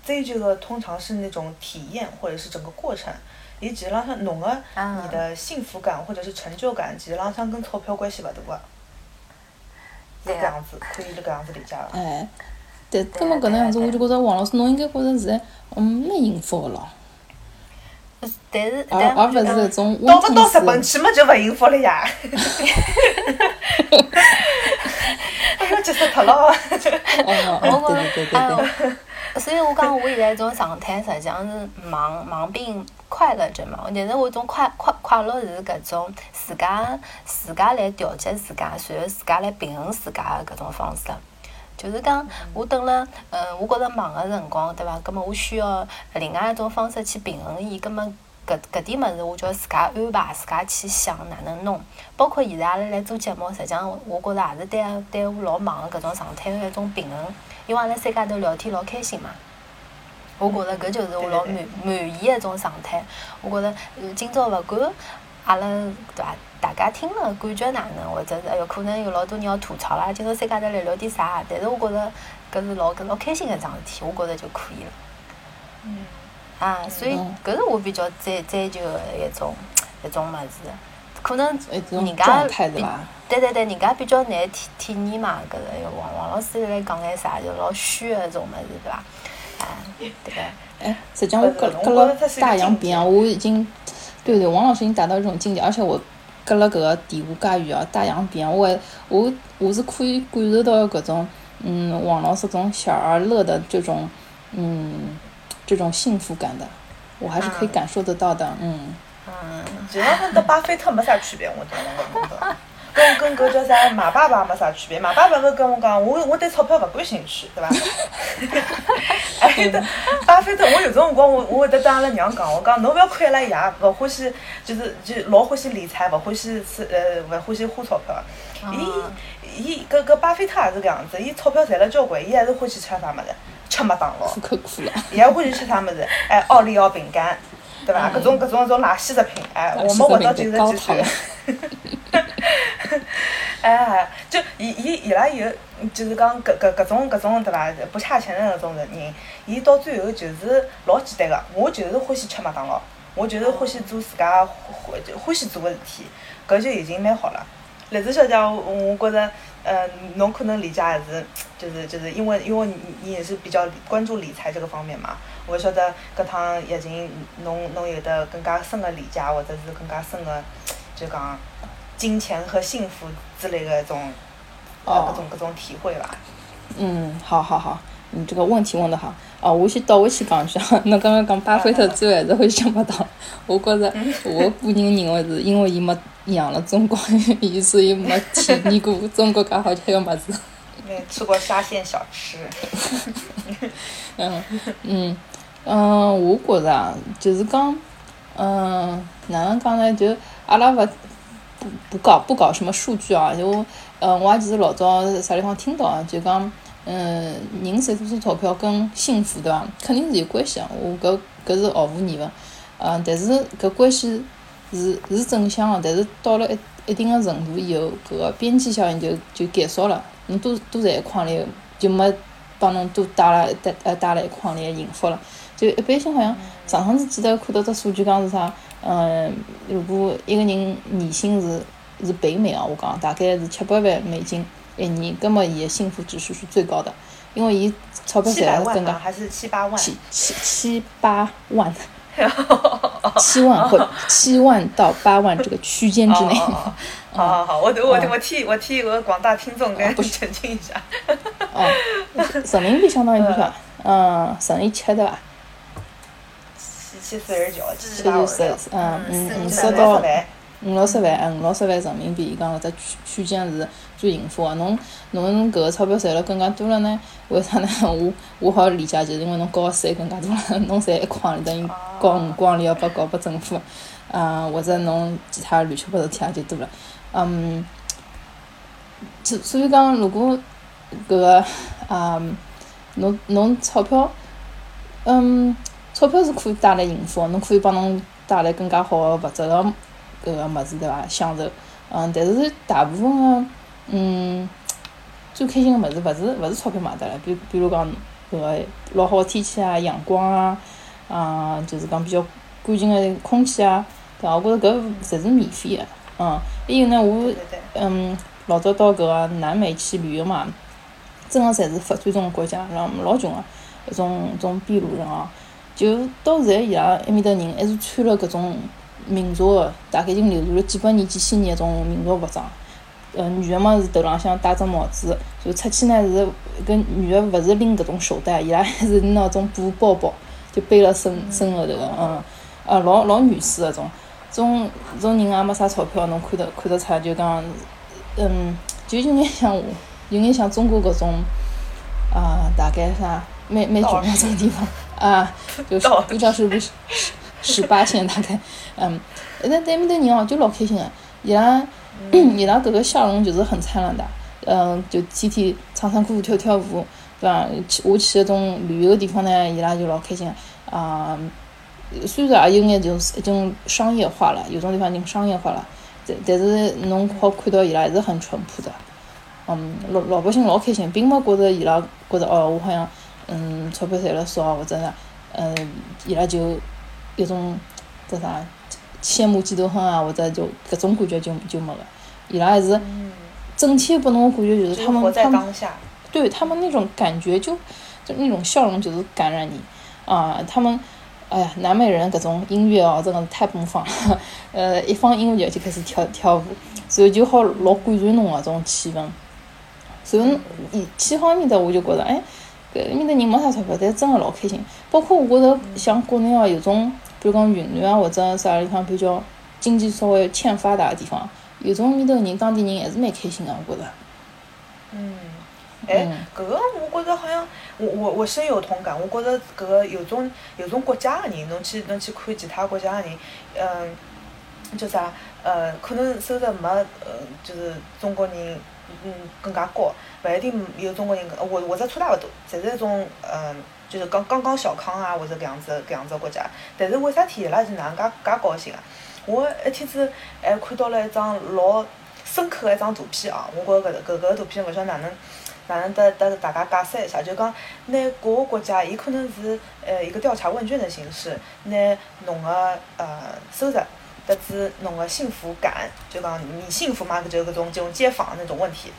追求的通常是那种体验或者是整个过程。伊其实浪向侬个啊你的幸福感或者是成就感，其实浪向跟钞票关系勿大个，是对啊搿样子，可以是搿样子理解伐？哎，对，根本搿能样子，我就觉着王老师侬应该觉着现在嗯蛮幸福个咯，但是而但而勿是搿种到不到日本。去嘛就勿幸福了呀！哎哟，急死脱了！哦，对对对，对对。所以我讲我现在这种状态实际上是忙忙并快乐着嘛。但是我种快快快乐是搿种自家自家来调节自家，随后自家来平衡自家的搿种方式。就是讲，我等了，嗯，我觉着忙个辰光，对伐？葛末我需要另外一种方式去平衡伊，葛末搿搿点物事，我就要自家安排，自家去想哪能弄。包括现在阿拉来做节目，实际上我觉着也是对对我老忙个搿种状态的一种平衡，因为阿拉三家头聊天老开心嘛。我觉着搿就是我老满满意的一种状态。我觉着呃今朝勿管阿拉对伐？大家听了感觉哪能，或者是哎哟，可能有老多人要吐槽啦，今朝三家头来聊点啥？但是我觉着搿是老搿老开心个一桩事体，我觉着就可以了。嗯，啊，所以嗯搿是我比较追追求个一种一种物事，可能人家状态对比？对对对，人家比较难体体验嘛，搿个哎王王老师来讲眼啥，就老虚的这种物事，对伐？啊，对个，哎，实际上我隔隔了大洋彼岸，我已经，对对，王老师已经达到这种境界，而且我隔了搿个地无介远啊，大洋彼岸，我还我我是可以感受到搿种嗯，王老师这种小儿乐的这种，嗯，这种幸福感的，我还是可以感受得到的，嗯。嗯，其实跟巴菲特没啥区别，我觉得。跟跟搿叫啥马爸爸没啥区别，马爸爸勿跟我讲，我我对钞票勿感兴趣，对伐？还有的巴菲特，我有种辰光我我会得跟阿拉娘讲，我讲侬勿要看阿拉爷勿欢喜，就是就老欢喜理财，勿欢喜是呃勿欢喜花钞票。伊伊搿搿巴菲特也是搿样子，伊钞票赚了交关，伊还是欢喜吃啥物事？吃麦当劳。苦口苦了。伊还欢喜吃啥物事？哎，奥利奥饼干，对伐？搿种搿种种垃圾食品，哎，我们活到九十几岁。哎，就伊伊伊拉有，就是讲搿搿搿种搿种对伐？不差钱的那种人，伊到最后就是老简单个，我就是欢喜吃麦当劳，我就是欢喜做自家欢欢喜做个事体，搿就已经蛮好了。栗子小姐，我我觉着，呃，侬可能理解还是，就是就是因为因为你你也是比较关注理财这个方面嘛，我晓得搿趟疫情，侬侬有得更加深的理解，或者是更加深的，就讲。金钱和幸福之类的种，呃，各种各种体会吧。嗯，好好好，你这个问题问得好。哦，我先倒回去讲一下，侬刚刚讲巴菲特最后还是会想不到。我觉着，我个人认为是因为伊没 养了中国，伊所以没体验过中国介好吃个么子。没吃过沙县小吃。嗯嗯嗯，我觉着啊，就是讲，嗯，哪能讲呢？就阿拉勿。不不搞不搞什么数据啊？就呃，我也其实老早啥地方听到啊，就讲嗯，人赚多少钞票跟幸福对伐？肯定是有关系啊。我搿搿是毫无疑问。嗯，但是搿关系是是正向个，但是到了一一定个程度以后，搿个边际效应就就减少了。侬多多赚一筐里，就没帮侬多带来带呃带来一筐里个幸福了。就一般性好像上趟子记得看到只数据讲是啥？嗯，如果一个人年薪是是北美啊，我讲大概是七百万美金一年，葛末伊个幸福指数是最高的，因为伊钞票赚了更加还是七八万？七七七八万，七万或 七万到八万这个区间之内。好好好，我我我替我替我广大听众跟澄清一下。哦，人民币相当于多少？嗯，乘以七对吧？七七四十九，七六十，嗯嗯，五十到五六十万，嗯，五六十万人民币，伊讲搿只区区间是最幸福个。侬侬搿个钞票赚了更加多了呢？为啥呢？我我好理解，就是因为侬交个税更加多了。侬赚一筐里，等于交五光里要拨交拨政府，嗯，或者侬其他乱七八糟事体也就多了。嗯，所所以讲，如果搿个啊，侬侬钞票，嗯。钞票是可以带来幸福，侬可以帮侬带来更加好个物质个搿个物事，对伐？享受，嗯，但是大部分个，嗯，最开心个物事，勿是勿是钞票买得来，比比如讲搿个老好个天气啊，阳光啊，啊，就是讲比较干净个空气啊，对伐？我觉着搿侪是免费个，嗯，还有呢，我，嗯，老早到搿个南美去旅游嘛，真个侪是发展中个国家，然后老穷个，一种种秘鲁人哦。就到现在，伊拉埃面搭人还是穿了搿种民族个，大概已经流传了几百年、几千年一种民族服装。呃，女个嘛是头浪向戴只帽子，就出去呢是搿女个勿是拎搿种手袋，伊拉还是拿种布包包，就背辣身身后头个，嗯，啊，老老女士个种，种种人也没啥钞票，侬看得看得出来，就讲，嗯，就有眼像我，有眼像中国搿种，啊，大概啥，蛮蛮穷那种地方。啊，就是比较是不是十十八线大概，嗯，但但埃面的人哦就老开心的，伊拉 伊拉搿个笑容就是很灿烂的，嗯，就天天唱唱歌跳跳舞，对伐？去我去那种旅游个地方呢，伊拉就老开心个，啊，虽然也有眼就是一种商业化了，有种地方已经商业化了，但但是侬好看到伊拉还是很淳朴的，嗯，老老百姓老开心，并没觉着伊拉觉着哦，我好像。嗯，钞票赚了少，或者呢，嗯，伊拉就有种叫啥羡慕嫉妒恨啊，或者就搿种感觉就就没了。伊拉还是整体拨侬个感觉就是他们他们对他们那种感觉就就那种笑容就是感染你啊。他们哎呀，南美人搿种音乐哦，真的是太奔放了。呃，一放音乐就开始跳跳舞，所以就好老感染侬个种气氛。所以，一去好埃面搭，我就觉着，哎，搿埃面搭人没啥钞票，但真个老开心。包括我觉着像国内哦，有种，比如讲云南啊，或者啥地方比较经济稍微欠发达的地方，有种面头人，当地人还是蛮开心个，我觉着。嗯，哎，搿个我觉着好像，我我我深有同感。我觉着搿个有种有种国家个人，侬去侬去看其他国家个人，嗯，叫啥？呃，可能收入没呃，就是中国人嗯更加高，勿一定有中国人或或者差大勿多，侪是一种嗯，就是刚刚刚小康啊，或者搿样子搿样子国家。但是为啥体伊拉是哪能介介高兴啊？我一天子还看到了一张老。深刻的一张图片啊！我觉着搿搿搿个图片勿晓得哪能哪能得得大家解释一下，就讲拿各个国家，伊可能是呃一个调查问卷的形式，拿侬个呃收入，得知侬个幸福感，就讲你幸福吗？就搿种这种街访那种问题，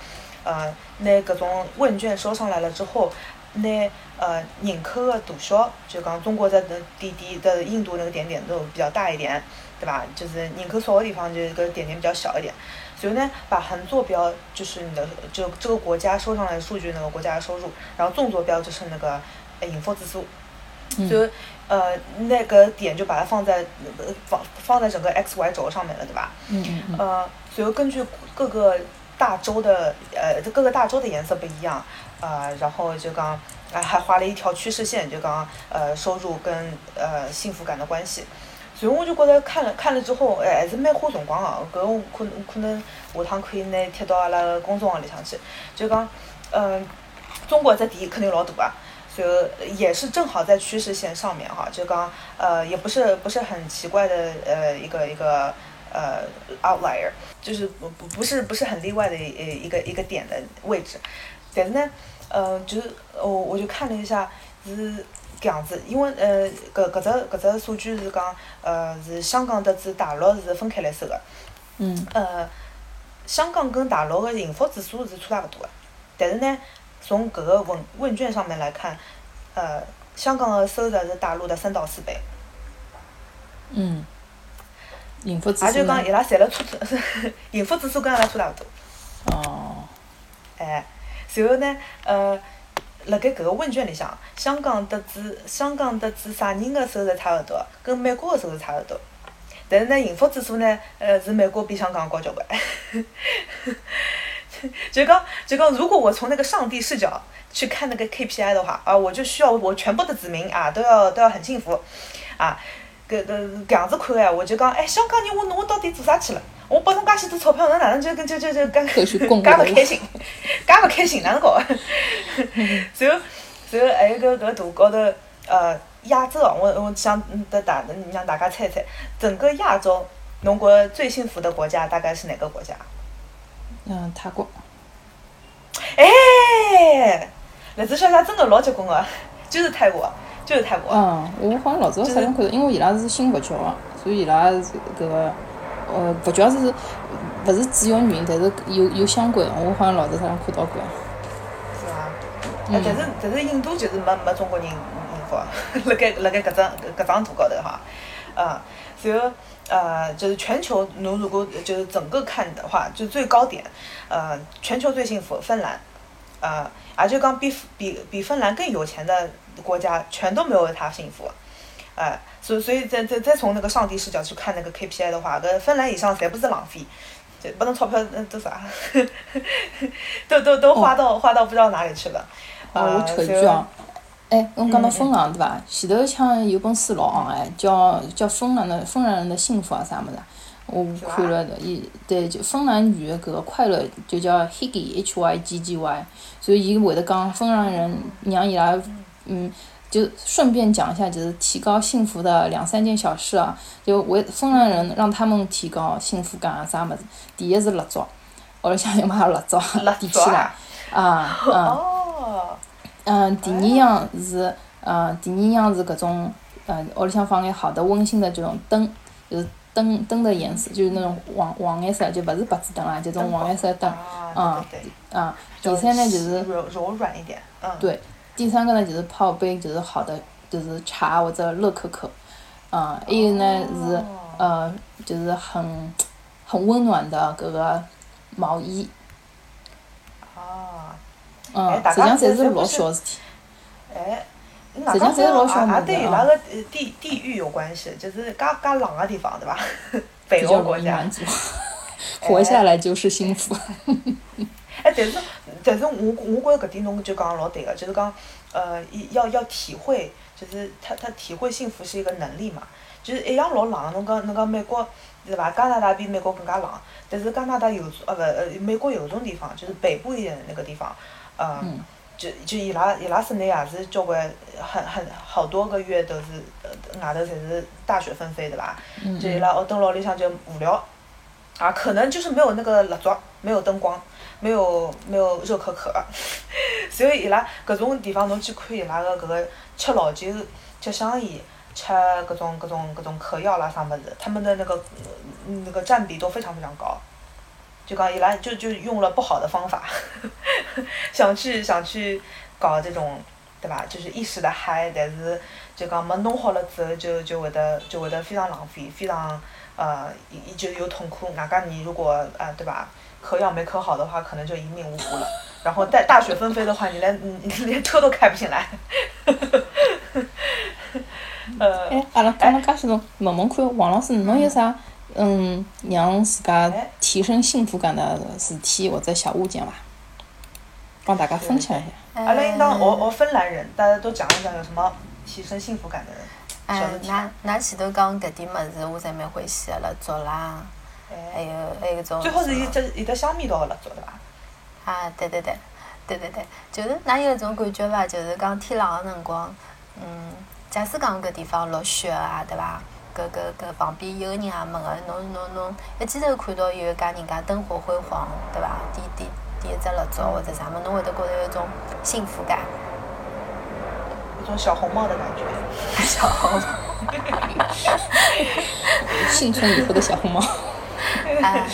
呃，拿搿种问卷收上来了之后，拿呃人口的大小，就讲中国的点点的印度那个点点都比较大一点，对吧？就是人口少的地方，就个点点比较小一点。所以呢，把横坐标就是你的就这个国家收上来的数据，那个国家的收入，然后纵坐标就是那个隐富指数，就呃那个点就把它放在放放在整个 x y 轴上面了，对吧？嗯嗯嗯。呃，所以根据各个大洲的呃各个大洲的颜色不一样，呃，然后就刚还画了一条趋势线，就刚呃收入跟呃幸福感的关系。所以我就觉得看了看了之后，哎，还是蛮花辰光个。搿我可能可能下趟可以拿贴到阿拉个公众号里向去。就讲，嗯，中国这点肯定老大啊，所以也是正好在趋势线上面哈。就讲，呃，也不是不是很奇怪的，呃，一个一个呃 outlier，就是不不不是不是很例外的一一个一个点的位置。但是呢，呃，就是我我就看了一下是。搿样子，因为呃，搿搿只搿只数据是讲，呃，是香港得子大陆是分开来收个。嗯。呃，香港跟大陆个幸福指数是差大勿多个，但是呢，从搿个问问卷上面来看，呃，香港个收入是大陆的三到四倍。嗯。幸福指数。也就讲伊拉赚了差，幸福指数跟阿拉差大勿多。哦。哎，随后呢，呃。辣盖搿个问卷里向，香港得知香港得知啥人个收入差勿多，跟美国个收入差勿多。但是呢，幸福指数呢，呃，是美国比香港高交关。就讲就讲，如果我从那个上帝视角去看那个 KPI 的话，啊，我就需要我全部的子民啊，都要都要很幸福，啊，搿搿搿样子看哎，我就讲，哎，香港人，我侬我到底做啥去了？我拨侬介许多钞票，侬哪能就就就就 介介勿开心，介勿开心哪能搞？然后，然后还有个搿图高头，呃，亚洲，我我想得大让大家猜猜，整个亚洲，侬觉着最幸福的国家大概是哪个国家？嗯，泰国。哎，那子小姐真的老结棍个，就是泰国，就是泰国。嗯，我好像老早啥辰看到，因为伊拉是信佛教个，所以伊拉搿个。呃，佛教是，勿是主要原因，但是有有相关，我好像老早啥辰光看到过。是伐？哎，但是但是印度就是没没中国人幸福，辣盖辣盖搿张搿张图高头哈，呃，然后呃就是全球，侬如果就是整个看的话，就最高点，呃，全球最幸福芬兰，呃，而且讲比比比芬兰更有钱的国家，全都没有他幸福。哎，所所以再再再从那个上帝视角去看那个 KPI 的话，搿芬兰以上全部是浪费，对不能钞票嗯都啥，都都都花到花到不知道哪里去了。哦，我插一句啊，哎，侬讲到芬兰对伐？前头像有本书老昂哎，叫叫芬兰的芬兰人的幸福啊啥物事？我看了的，伊对就芬兰语的搿个快乐就叫 Hygge H Y G G Y，所以伊会得讲芬兰人娘以来嗯。就顺便讲一下，就是提高幸福的两三件小事啊。就为芬兰人让他们提高幸福感啊，啥么子？第一是蜡烛，屋里向有买蜡烛，点起来啊，嗯，嗯，第二样是，嗯，第二样是搿种，嗯，屋里向放眼好的温馨的这种灯，就是灯灯的颜色，就是那种黄黄颜色，就不是白炽灯啦，就种黄颜色灯，嗯，嗯，第三呢就是柔柔软一点，嗯，对。第三个呢，就是泡杯，就是好的，就是茶或者乐可可，嗯，还有呢是呃，就是很很温暖的搿个毛衣。哦，嗯，实际上侪是侪不是老小事体。哎，实际上侪是老小也也对伊拉个呃地地域有关系，就是介介冷个地方，对吧？北欧国家活下来就是幸福。哎，但是但是我我觉着搿点侬就讲得老对个，就是讲呃，要要体会，就是他他体会幸福是一个能力嘛。就是一样老冷，侬讲侬讲美国对伐？加拿大比美国更加冷，但是加拿大有呃勿呃美国有种地方，就是北部一点的那个地方，呃，嗯就就伊拉伊拉室内也是交关很很好多个月都是呃外头侪是大雪纷飞对伐？嗯就伊拉学蹲牢里向就无聊，啊，可能就是没有那个蜡烛，没有灯光，没有没有热可可，所以伊拉搿种地方侬去看伊拉个搿个吃老酒、吃香烟、吃搿种搿种搿种嗑药啦啥物事，他们的那个呃那个占比都非常非常高。就讲伊拉就就用了不好的方法，想去想去搞这种，对吧？就是一时的嗨，但是就讲没弄好了之后，就就会得就会得非常浪费，非常呃，一就有痛苦。外加你如果呃，对吧？嗑药没嗑好的话，可能就一命呜呼了。然后大大雪纷飞的话，你连你你连车都开不进来。呃，哎，阿拉讲了介许多，问问看，王老师，侬有啥嗯让自家哎提升幸福感的事体或者小物件伐？帮大家分享一下。阿拉应当学呃学芬兰人，大家都讲一讲有什么提升幸福感的小哎事，体。㑚㑚前头讲搿点物事，我侪蛮欢喜个，蜡烛啦，还哎，有还有搿种。最好是有只有只香味道个蜡烛，对伐？啊，对对对，对对对，就是㑚有一种感觉伐？就是讲天冷个辰光，嗯，假使讲搿地方落雪啊，对伐？搿搿搿旁边有个人也没个，侬侬侬一记头看到有一家人家灯火辉煌，对伐？点点点一只蜡烛或者啥么，侬会得觉着有一种幸福感。一种小红帽的感觉。小红帽，幸存以后的小红帽。哎，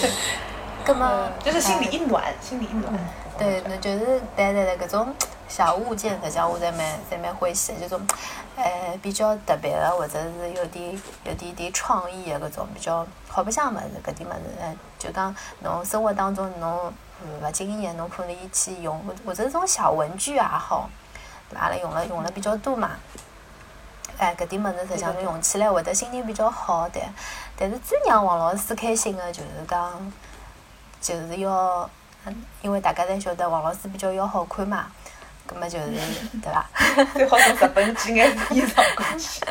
葛么 就是心里哎一暖，心里一暖。对，那就是对对对，搿种小物件，实际上我侪蛮侪蛮欢喜的，就种，呃，比较特别的，或者是有点有点点创意的搿种比较好白相个物事，搿点物事，呃，就讲侬生活当中侬勿经意侬可以去用，或者是种小文具也好，阿拉用了用了比较多嘛。哎，搿点物事实际上侬用起来会得心情比较好的，但是最让王老师开心的就是讲，就是要，因为大家侪晓得王老师比较要好看嘛，葛么就 是对伐？最好从日本寄眼衣裳过去。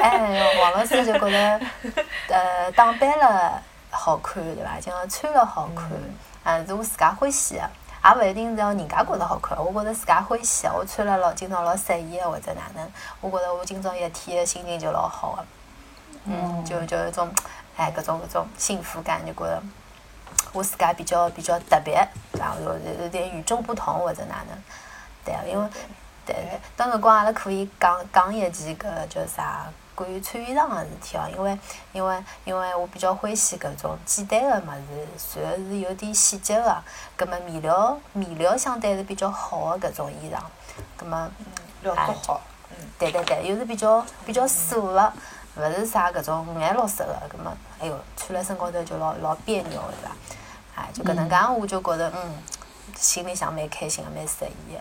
哎，王老师就觉着，呃，打扮了好看，对伐？就讲穿了好看，嗯，是我自家欢喜个，也勿一定是要人家觉着好看。我觉着自家欢喜的，我穿了老今朝老适意个，或者哪能，我觉着我今朝一天个心情就老好个。嗯，就就有一种，哎，搿种搿种幸福感，就觉着我自家比较比较特别，对伐？有有点与众不同或者哪能，对啊，因为对对，当辰光阿拉可以讲讲一件搿叫啥关于穿衣裳个事体哦，因为因为因为我比较欢喜搿种简单个物事，然后是有点细节个，葛末面料面料相对是比较好个搿种衣裳，葛末料子好，嗯，对对对，又是比较比较素个，勿是啥搿种五颜六色个，葛末哎哟穿辣身高头就老老别扭个对伐？哎，就搿能介我就觉着嗯，心里向蛮开心个，蛮适意个。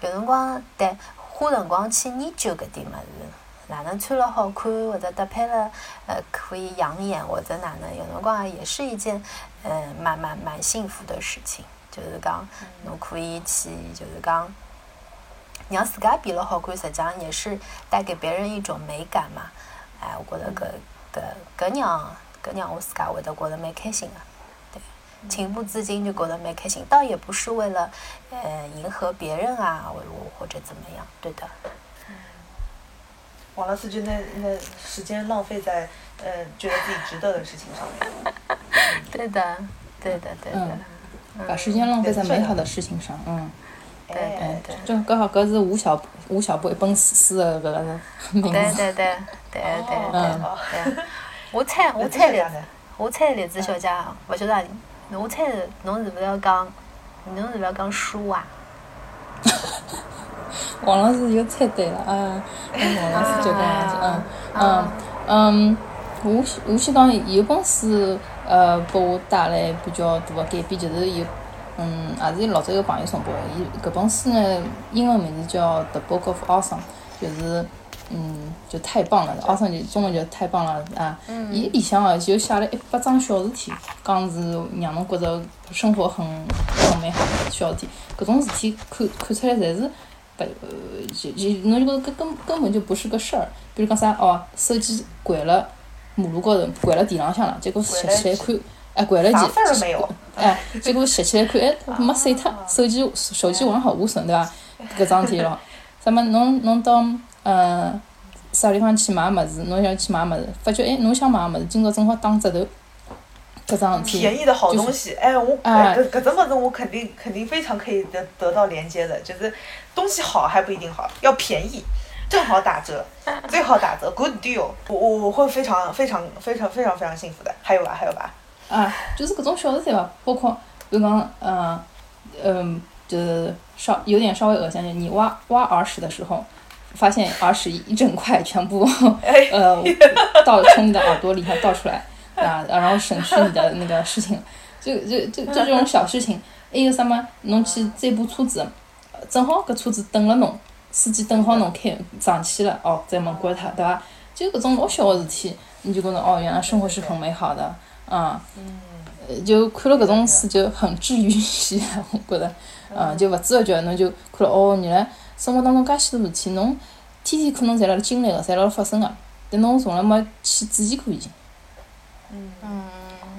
有辰光对花辰光去研究搿点物事，哪能穿了好看，或者搭配了呃可以养眼，或者哪能，有辰光也是一件呃蛮蛮蛮幸福的事情。就是讲侬可以去，就是讲让自家变了好看，实际上也是带给别人一种美感嘛。哎，我觉得搿搿搿让搿让我自家会得觉得蛮开心的。对，情不自禁就觉得蛮开心，倒也不是为了呃迎合别人啊，或或者怎么样，对的。王老师就那那时间浪费在呃觉得自己值得的事情上面。对的，对的，对的。把时间浪费在美好的事情上，嗯，对哎对对。就刚好搿是吴晓吴晓波一本书的搿个名字。对对对对对对嗯对对。我猜我猜栗子，我猜栗子小姐，勿晓得，我猜侬是勿是要讲，侬是勿是要讲书啊？王老师又猜对了啊！王老师就搿样子，嗯嗯嗯，我我先讲有本书，呃，拨我带来比较大的改变，就是有嗯，也是老早有朋友送拨我。伊搿本书呢，英文名字叫《The Book of Awesome》，就是嗯，就太棒了。awesome 就中文就太棒了啊。伊里向哦就写了一百桩小事体，讲是让侬觉着生活很很美好小事体。搿种事体看看出来侪是不呃，就就侬就觉着搿根根本就不是个事儿。比如讲啥哦，手机掼了马路高头，掼了地浪向了，结果拾起来看。哎，掼了几，哎，结果拾起来看，哎，没碎脱，手机手机完好无损，对伐？搿桩事体咯。什么？侬侬到呃啥地方去买物事？侬想去买物事，发觉哎，侬想买个物事，今朝正好打折头，搿桩事体。便宜的好东西，哎，我搿搿种物事我肯定肯定非常可以得得到连接的，就是东西好还不一定好，要便宜，正好打折，最好打折，good deal，我我我会非常非常非常非常非常幸福的。还有吧，还有吧。啊，就是搿种小事体吧，包括比如讲，嗯，嗯，就是稍有点稍微恶心点，你挖挖耳屎的时候，发现耳屎一整块全部，呃，倒从你的耳朵里头倒出来，啊，然后省去你的那个事情，就就就就这种小事情，还有什么，侬去追部车子，正好搿车子等了侬，司机等好侬开上去了，哦，再门关脱，对伐？就搿种老小个事体，你就觉着哦，原来生活是很美好的。啊，就看了搿种书就很治愈系，我觉着，嗯，就勿知勿觉侬就看了哦，原来生活当中介许多事体，侬天天可能侪辣辣经历个，侪辣辣发生个，但侬从来没去注意过伊。嗯，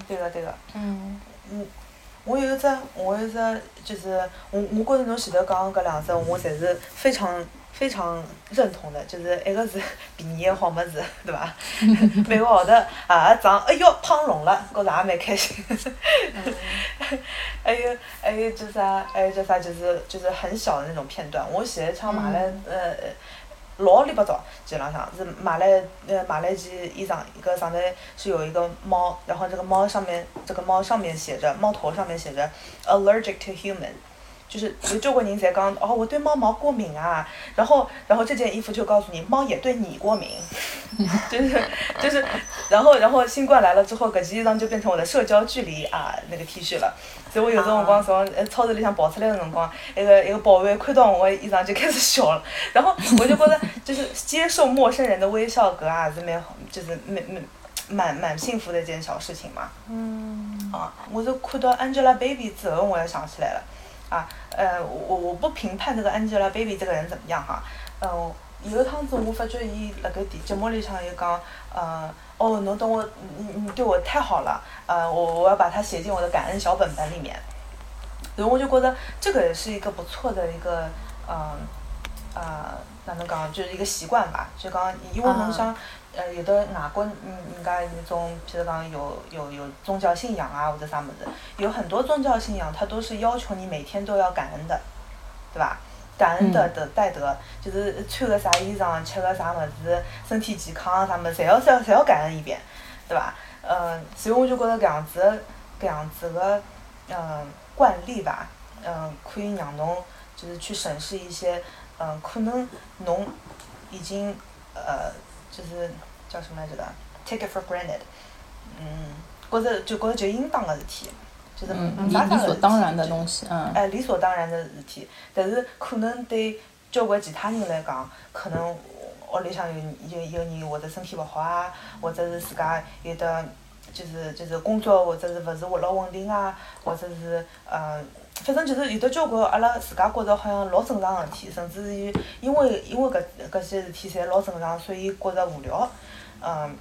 对个对个。嗯。我，我有一只，我有一只，就是我我觉着侬前头讲搿两只，我侪是非常。非常认同的，就是一个是便宜的好物事，对伐？每个号头啊长，哎哟胖隆了，觉着也蛮开心。还有还有叫啥？还有叫啥？就是就是很小的那种片段。我前一场买了呃老里八糟，基本上是买了呃买了一件衣裳，一个上头是有一个猫，然后这个猫上面这个猫上面写着猫头上面写着 allergic to human。就是有救过人才刚哦，我对猫毛过敏啊，然后然后这件衣服就告诉你，猫也对你过敏，就是就是，然后然后新冠来了之后，搿件衣裳就变成我的社交距离啊那个 T 恤了，所以我有辰光从呃超市里向跑出来的辰光，一个一个保安看到我衣裳就开始笑了，然后我就觉得就是接受陌生人的微笑，搿啊是蛮好，就是蛮蛮蛮蛮幸福的一件小事情嘛。嗯。啊，我是看到 Angelababy 之后，我也想起来了。啊，呃，我我不评判这个 Angelababy 这个人怎么样哈，嗯，有一趟子我发觉伊辣盖节节目里向又讲，呃，哦，侬对我，你你对我太好了，呃，我我要把它写进我的感恩小本本里面，然后我就觉得这个也是一个不错的一个，嗯，呃，哪能讲，就是一个习惯吧，就讲因为侬想。呃，有的外国嗯人家那种，譬如讲有有有宗教信仰啊，或者啥么子，有很多宗教信仰，它都是要求你每天都要感恩的，对吧？感恩的的戴德，就是穿个啥衣裳，吃个啥么子，身体健康啥物事，侪要侪侪要感恩一遍，对吧？嗯，所以我就觉得搿样子搿样子个嗯惯例吧，嗯，可以让侬就是去审视一些嗯，可能侬已经呃。就是叫什么来着的？Take it for granted，嗯，觉着就觉着就应当个事体，就是没啥理所当然的东西，嗯。哎，理所当然的事体，但是可能对交关其他人来讲，可能屋里向有有有人或者身体勿好啊，或者是自家有的就是就是工作或者是勿是活老稳定啊，或者是呃。反正就是有的交关阿拉自家觉着好像老正常个事体，甚至于因为因为搿搿些事体侪老正常，所以觉着无聊。嗯，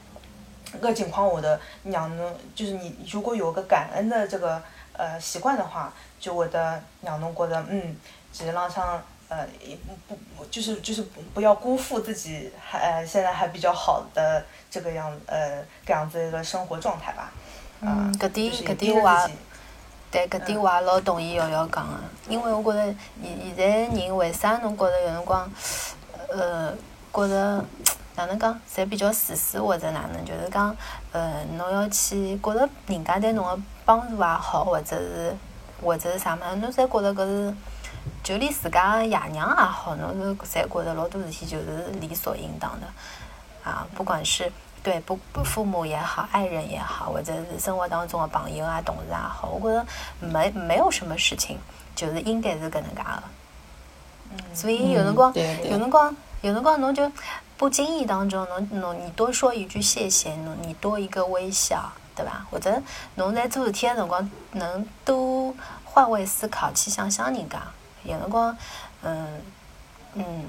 搿情况下头，让侬就是你如果有个感恩的这个呃习惯的话，就会得让侬觉着嗯，其实浪向呃不不就是就是不要辜负自己还呃现在还比较好的这个样呃搿样子一个生活状态吧。嗯，搿点搿点话。对，搿点我也老同意瑶瑶讲个，因为我觉着现现在人为啥侬觉着有辰光，呃，觉着哪能讲，侪比较自私或者哪能，就是讲，呃，侬要去觉着人家对侬个帮助也好，或者是或者是啥物事，侬侪觉着搿是，就连自家爷娘也好，侬是侪觉着老多事体就是理所应当的，啊，不管是。对，不不，父母也好，爱人也好，或者是生活当中的朋友啊、同事也好，我觉着没没有什么事情，就是应该是搿能介个。所以有辰光，有辰光，有辰光，侬就不经意当中，侬侬你多说一句谢谢，侬你多一个微笑，对吧？或者侬在做事体的辰光，能多换位思考，去想想人家。有辰光，嗯嗯，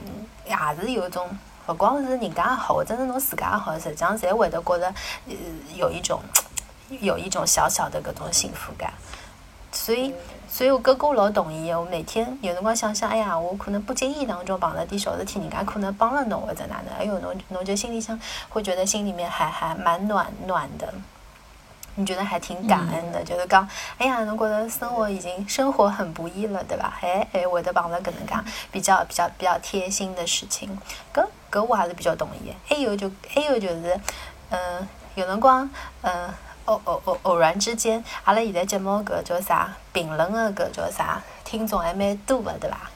也是有一种。不光是人家好，或者是侬自家好，实际上侪会得觉得，呃，有一种，有一种小小的搿种幸福感。所以，所以我哥哥老同意。我每天有辰光想想，哎呀，我可能不经意当中碰了点小事体，人家可能帮了侬或者哪能，哎哟，侬侬就心里想，会觉得心里面还还蛮暖暖的。你觉得还挺感恩的，就是讲，哎呀，侬觉得生活已经生活很不易了，对吧？哎哎，会得碰到搿能介比较比较比较贴心的事情，搿搿我还是比较同意。还有就还有就是，嗯，有辰光，嗯，偶偶偶偶然之间，阿拉现在节目搿叫啥评论的搿叫啥听众还蛮多的，对吧？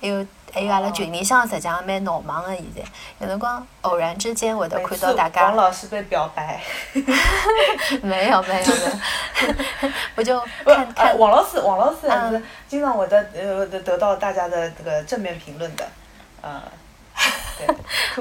还有。还有阿拉群里向实际上蛮闹忙的，现在有辰光偶然之间会得看到大家。王老师被表白。没有没有的，我就看看。王老师，王老师还是经常会得呃得到大家的这个正面评论的，对，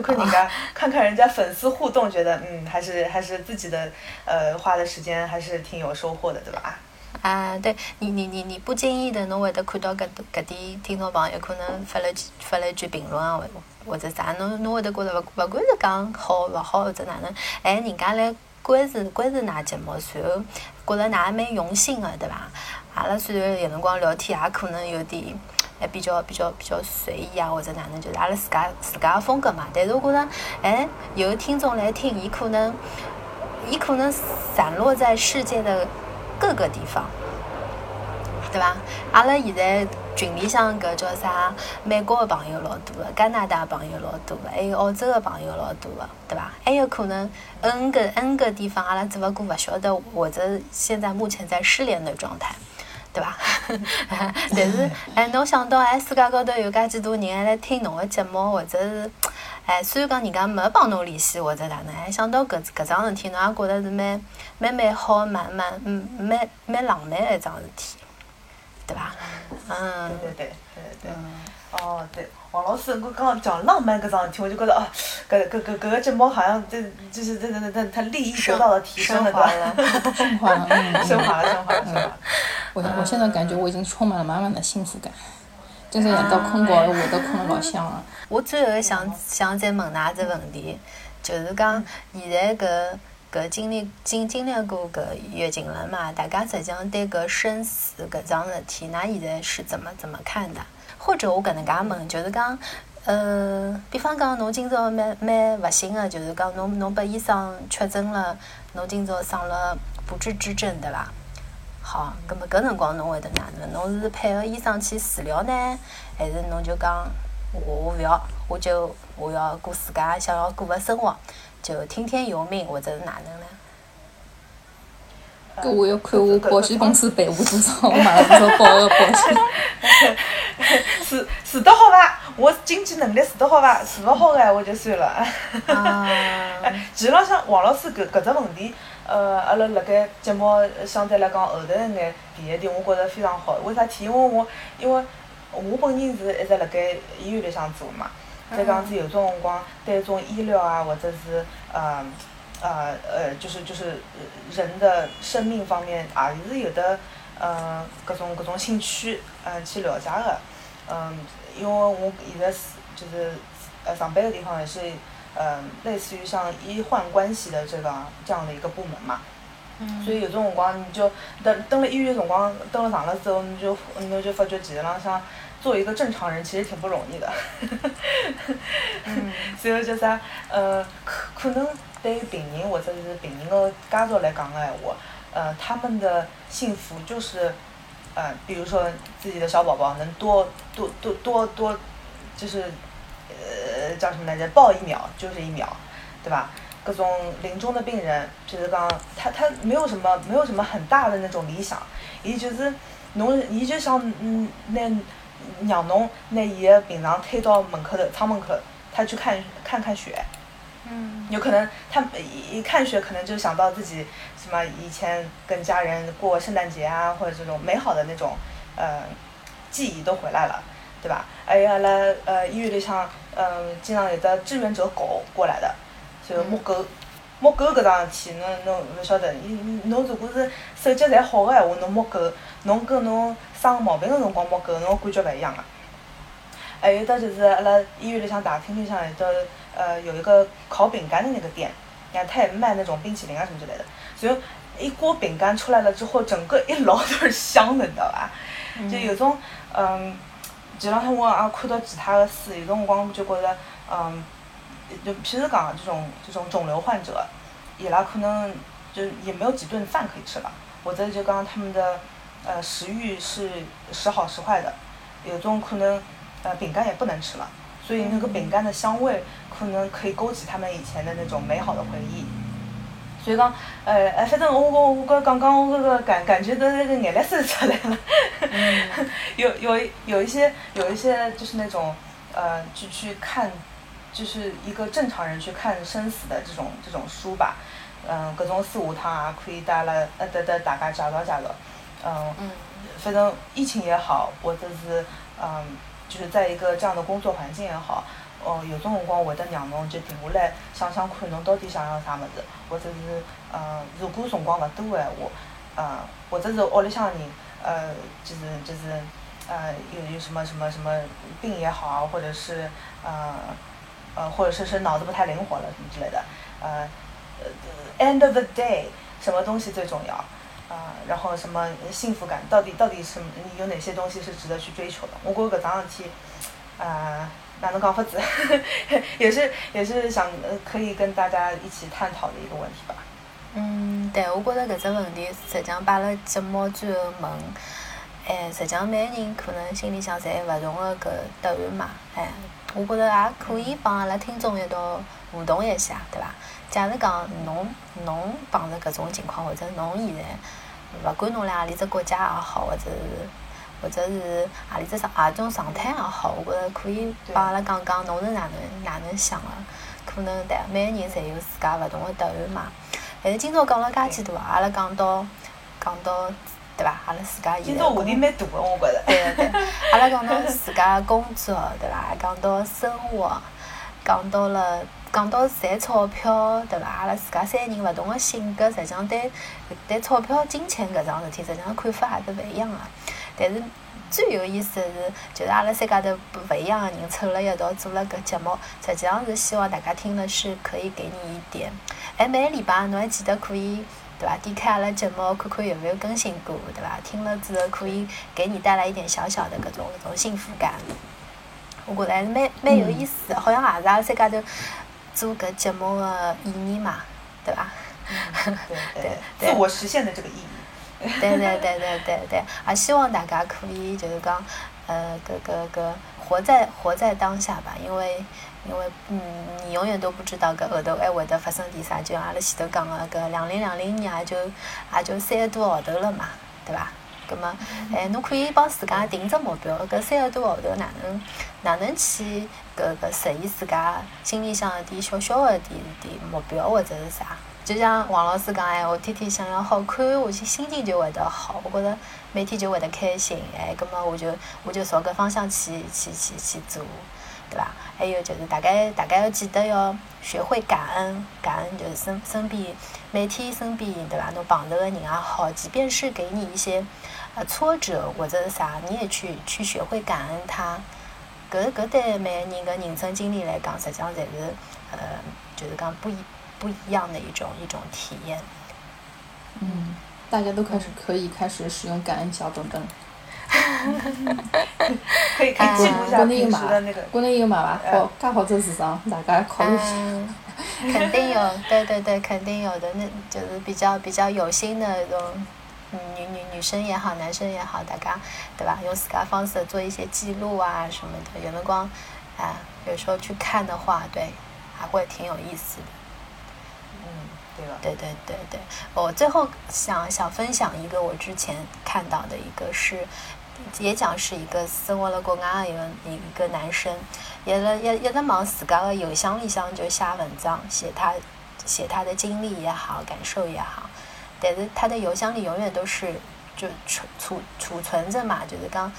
看看人家，看看人家粉丝互动，觉得嗯还是还是自己的呃花的时间还是挺有收获的，对吧？啊，对你，你，你，你不经意的，侬会得看到搿搿点听众朋友可能发了发了一句评论啊，或或者啥，侬侬会得觉得勿勿管是讲好勿好或者哪能，哎，人家来关注关注㑚节目，然后觉得㑚蛮用心的，对伐？阿拉虽然有辰光聊天也可能有点还比较比较比较随意啊，或者哪能，就是阿拉自家自家的风格嘛。但是我觉得，哎，有听众来听，伊可能伊可能散落在世界的。各个地方，对伐？阿拉现在群里向搿叫啥？美国的朋友老多的，加拿大朋友老多的，还有澳洲的朋友老多的，对伐？还有可能 N 个 N 个地方，阿拉只勿过勿晓得，或者现在目前在失联的状态，对伐？但是，哎，侬想到哎，世界高头有介许多人还来听侬的节目，或者是？哎，虽然讲人家没帮侬联系或者哪能，哎想到搿搿桩事体，侬也觉着是蛮蛮蛮好、蛮蛮嗯蛮蛮浪漫的一桩事体，对伐？嗯，对对对对对。哦，对，王老师，我刚刚讲浪漫搿桩事体，我就觉得哦，搿搿搿搿个节目好像这就是这这这他利益得到了提升了，对吧？升华了，升华了，升华了，升华了。我我现在感觉我已经充满了满满的幸福感。今朝夜到困觉，我都困了老香了。我最后想想再问㑚只问题，就是讲现在搿搿经历经经历过搿月经了嘛？大家实际上对搿生死搿桩事体，㑚现在是怎么怎么看的？或者我搿能介问，就是讲，呃，比方讲侬今朝蛮蛮勿幸个，就是讲侬侬被医生确诊了，侬今朝生了不治之症，对伐？好，葛末搿辰光侬会得哪能？侬是配合医生去治疗呢，还是侬就讲我我勿要，我就我要过自家想要过个生活，就听天由命，或者是哪能呢？搿我要看我保险公司赔我多少，我买了多少保个保险。治治 得好伐？我经济能力治得好伐？治勿好个，我就算了。哎，其实浪向王老师搿搿只问题。呃，阿拉辣盖节目相对来讲后头一眼提一点，我觉着非常好。为啥体？因为我因为我本人是一直辣盖医院里向做嘛，再讲是有种辰光对种医疗啊，或者是呃呃呃，就是就是人的生命方面也是有的呃各种各种兴趣嗯去了解的。嗯，因为我现在是就是呃上班的地方也是。嗯，类似于像医患关系的这个这样的一个部门嘛，所以有种辰光你就等等了医院辰光，等了长了之后，你就你就发觉其实浪向做一个正常人其实挺不容易的。所以就是，呃，可可能对于病人或者是病人的家属来讲的闲话，呃，他们的幸福就是，呃，比如说自己的小宝宝能多多多多多，就是。呃，叫什么来着？抱一秒就是一秒，对吧？各种临终的病人，就是讲他他没有什么没有什么很大的那种理想，伊就是侬，伊就想嗯，那让侬拿伊个病床推到门口头，窗门口，他去看看看雪，嗯，有可能他一一看雪，可能就想到自己什么以前跟家人过圣诞节啊，或者这种美好的那种呃记忆都回来了，对吧？还有阿拉呃医院里向，嗯，经常有的志愿者狗过来的，就摸狗。摸狗搿桩事体，侬侬勿晓得，伊侬如果是手脚侪好个闲话，侬摸狗，侬跟侬生毛病个辰光摸狗，侬感觉勿一样个。还有得就是阿拉医院里向大厅里向有得呃有一个烤饼干的那个店，你看他也卖那种冰淇淋啊什么之类的，所以一锅饼干出来了之后，整个一楼都是香的，你知道吧？就有种嗯，前两天我也看到其他的书，有种辰光就觉着嗯，就譬如讲这种这种肿瘤患者，伊拉可能就也没有几顿饭可以吃了，或者就讲他们的呃食欲是时好时坏的，有种可能。呃，饼干也不能吃了，所以那个饼干的香味可能可以勾起他们以前的那种美好的回忆。所以讲，呃，哎，反正我我我刚刚刚我这个感感觉的那个眼泪水出来了。有有有一些有一些就是那种呃，去去看，就是一个正常人去看生死的这种这种书吧。嗯，各种四五趟啊可以带了呃，得得大家介绍介绍。嗯，反正疫情也好，或者是嗯。就是在一个这样的工作环境也好，哦，有种辰光会得让侬就停下来想想看，侬到底想要啥物事，或者是，嗯，如果辰光勿多个闲话，嗯，或者是屋里向人，呃，就是就是，呃，有有什么什么什么病也好，或者是，呃，呃，或者是是脑子不太灵活了什么之类的，呃，呃，end of the day，什么东西最重要？啊，然后什么幸福感，到底到底什么？有哪些东西是值得去追求的？我觉搿桩事体，啊，哪能讲法子？也是也是想可以跟大家一起探讨的一个问题吧。嗯，对，我觉着搿只问题实际上摆辣节目最后问，哎，实际上每个人可能心里向侪勿同的搿答案嘛，哎，我觉着也可以帮阿拉听众一道互动一下，对伐？假如讲侬侬碰着搿种情况，或者侬现在勿管侬辣何里只国家也好，或者是或者是何里只状何种状态也好，我觉着可以帮阿拉讲讲侬是哪能哪能想个。可能对每个人侪有自家勿同个答案嘛。但是今朝讲了介许多，阿拉讲到讲到对伐？阿拉自家现在今朝话题蛮大个，我觉着。对对对，阿拉讲到自家工作对伐？讲到生活，讲到了。讲到赚钞票，对伐？阿拉自家三个人勿同个性格，实际上对对钞票、金钱搿桩事体，实际上看法也是勿一样个。但是最有意思个是，就是阿拉三家头勿一样个人凑了一道做了搿节目，实际上是希望大家听了是可以给你一点。哎，每个礼拜侬还记得可以，对吧？点开阿拉节目看看有没有更新过，对吧？听了之后可以给你带来一点小小的搿种搿种幸福感。我觉着还是蛮蛮有意思，好像也是阿拉三家头。做搿节目的意义嘛，对伐？对 对，自我实现的这个意义。对对对对对对，也希望大家可以就是讲，呃，搿搿搿活在活在当下吧，因为因为嗯，你永远都不知道搿后头还会得发生点啥，就像阿拉前头讲个搿两零两零年也就也就三个多号头了嘛，对伐？葛末，哎，侬可以帮自家定只目标，搿三个多号头哪能哪能去搿搿实现自家心里向一点小小的点点目标或者是啥？就像王老师讲哎，我天天想要好看我心，心情就会得好，我觉着每天就会得开心，哎，葛末我就我就朝搿方向去去去去做，对伐？还有就是大概大概要记得要学会感恩，感恩就是身身边每天身边对伐？侬碰头个人也好，即便是给你一些。呃，挫折或者是啥，你也去去学会感恩他。搿搿对每个人的人生经历来讲，实际上侪是呃，就是讲不一不一样的一种一种体验。嗯，大家都开始可以开始使用感恩小本本。可以可以记录一下平时的那个。国内有买伐？好，介好做市场，大家考虑一下。肯定有，对对对，肯定有的，那就是比较比较有心的那种。嗯，女女女生也好，男生也好，大家对吧？用自家方式做一些记录啊什么的，有的光，啊，有时候去看的话，对，还会挺有意思的。嗯，对吧？对对对对，我最后想想分享一个我之前看到的一个是，也讲是一个生活了国外的一个一个男生，一直一一直往自家的邮箱里向就写文章，写他写他的经历也好，感受也好，但是他的邮箱里永远都是就储储储存着嘛，就是刚，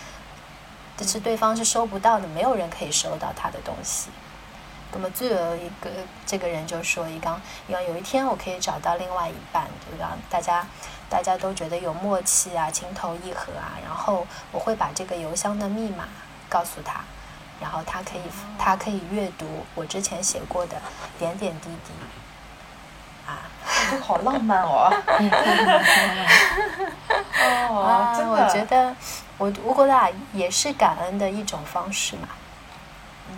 但是对方是收不到的，没有人可以收到他的东西。那么最后一个这个人就说一刚，因为有一天我可以找到另外一半，就让大家大家都觉得有默契啊，情投意合啊，然后我会把这个邮箱的密码告诉他，然后他可以他可以阅读我之前写过的点点滴滴，啊，这好浪漫哦！哦，真的，我觉得我我觉得啊，也是感恩的一种方式嘛。嗯。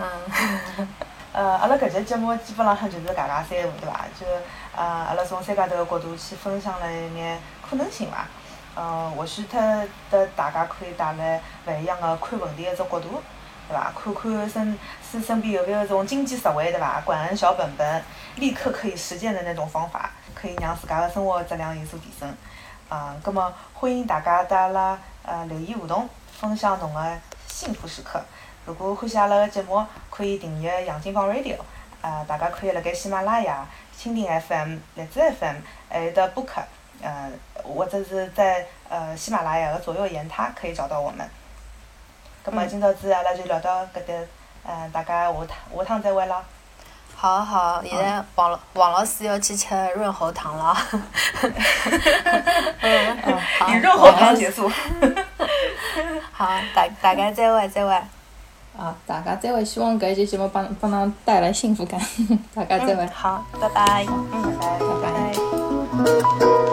嗯，呃，阿拉搿集节目基本浪向就是家家三胡，对伐？就呃，阿拉从三家头个角度去分享了一眼可能性伐。嗯，或许特得大家可以带来勿一样个看问题个只角度，对伐？看看身身身边有没有种经济实惠，对伐？管恩小本本，立刻可以实践的那种方法，可以让自家个生活质量有所提升。啊，葛末欢迎大家带阿拉呃留言互动，分享侬个幸福时刻。如果欢喜阿拉个节目，可以订阅杨金芳 Radio。呃，大家可以辣盖喜马拉雅、蜻蜓 FM、荔枝 FM，还有的播客，呃，或者是在呃喜马拉雅个左右言他可以找到我们。葛末今朝子阿拉就聊到搿搭，呃，大家下趟下趟再会啦。好好，现在王老王老师要去吃润喉糖了。嗯，好，以润喉糖结束。好，大大家再会再会。啊，大家再会，希望搿一期节目帮帮㑚带来幸福感。大家再会。好，拜拜。嗯，拜拜。拜拜。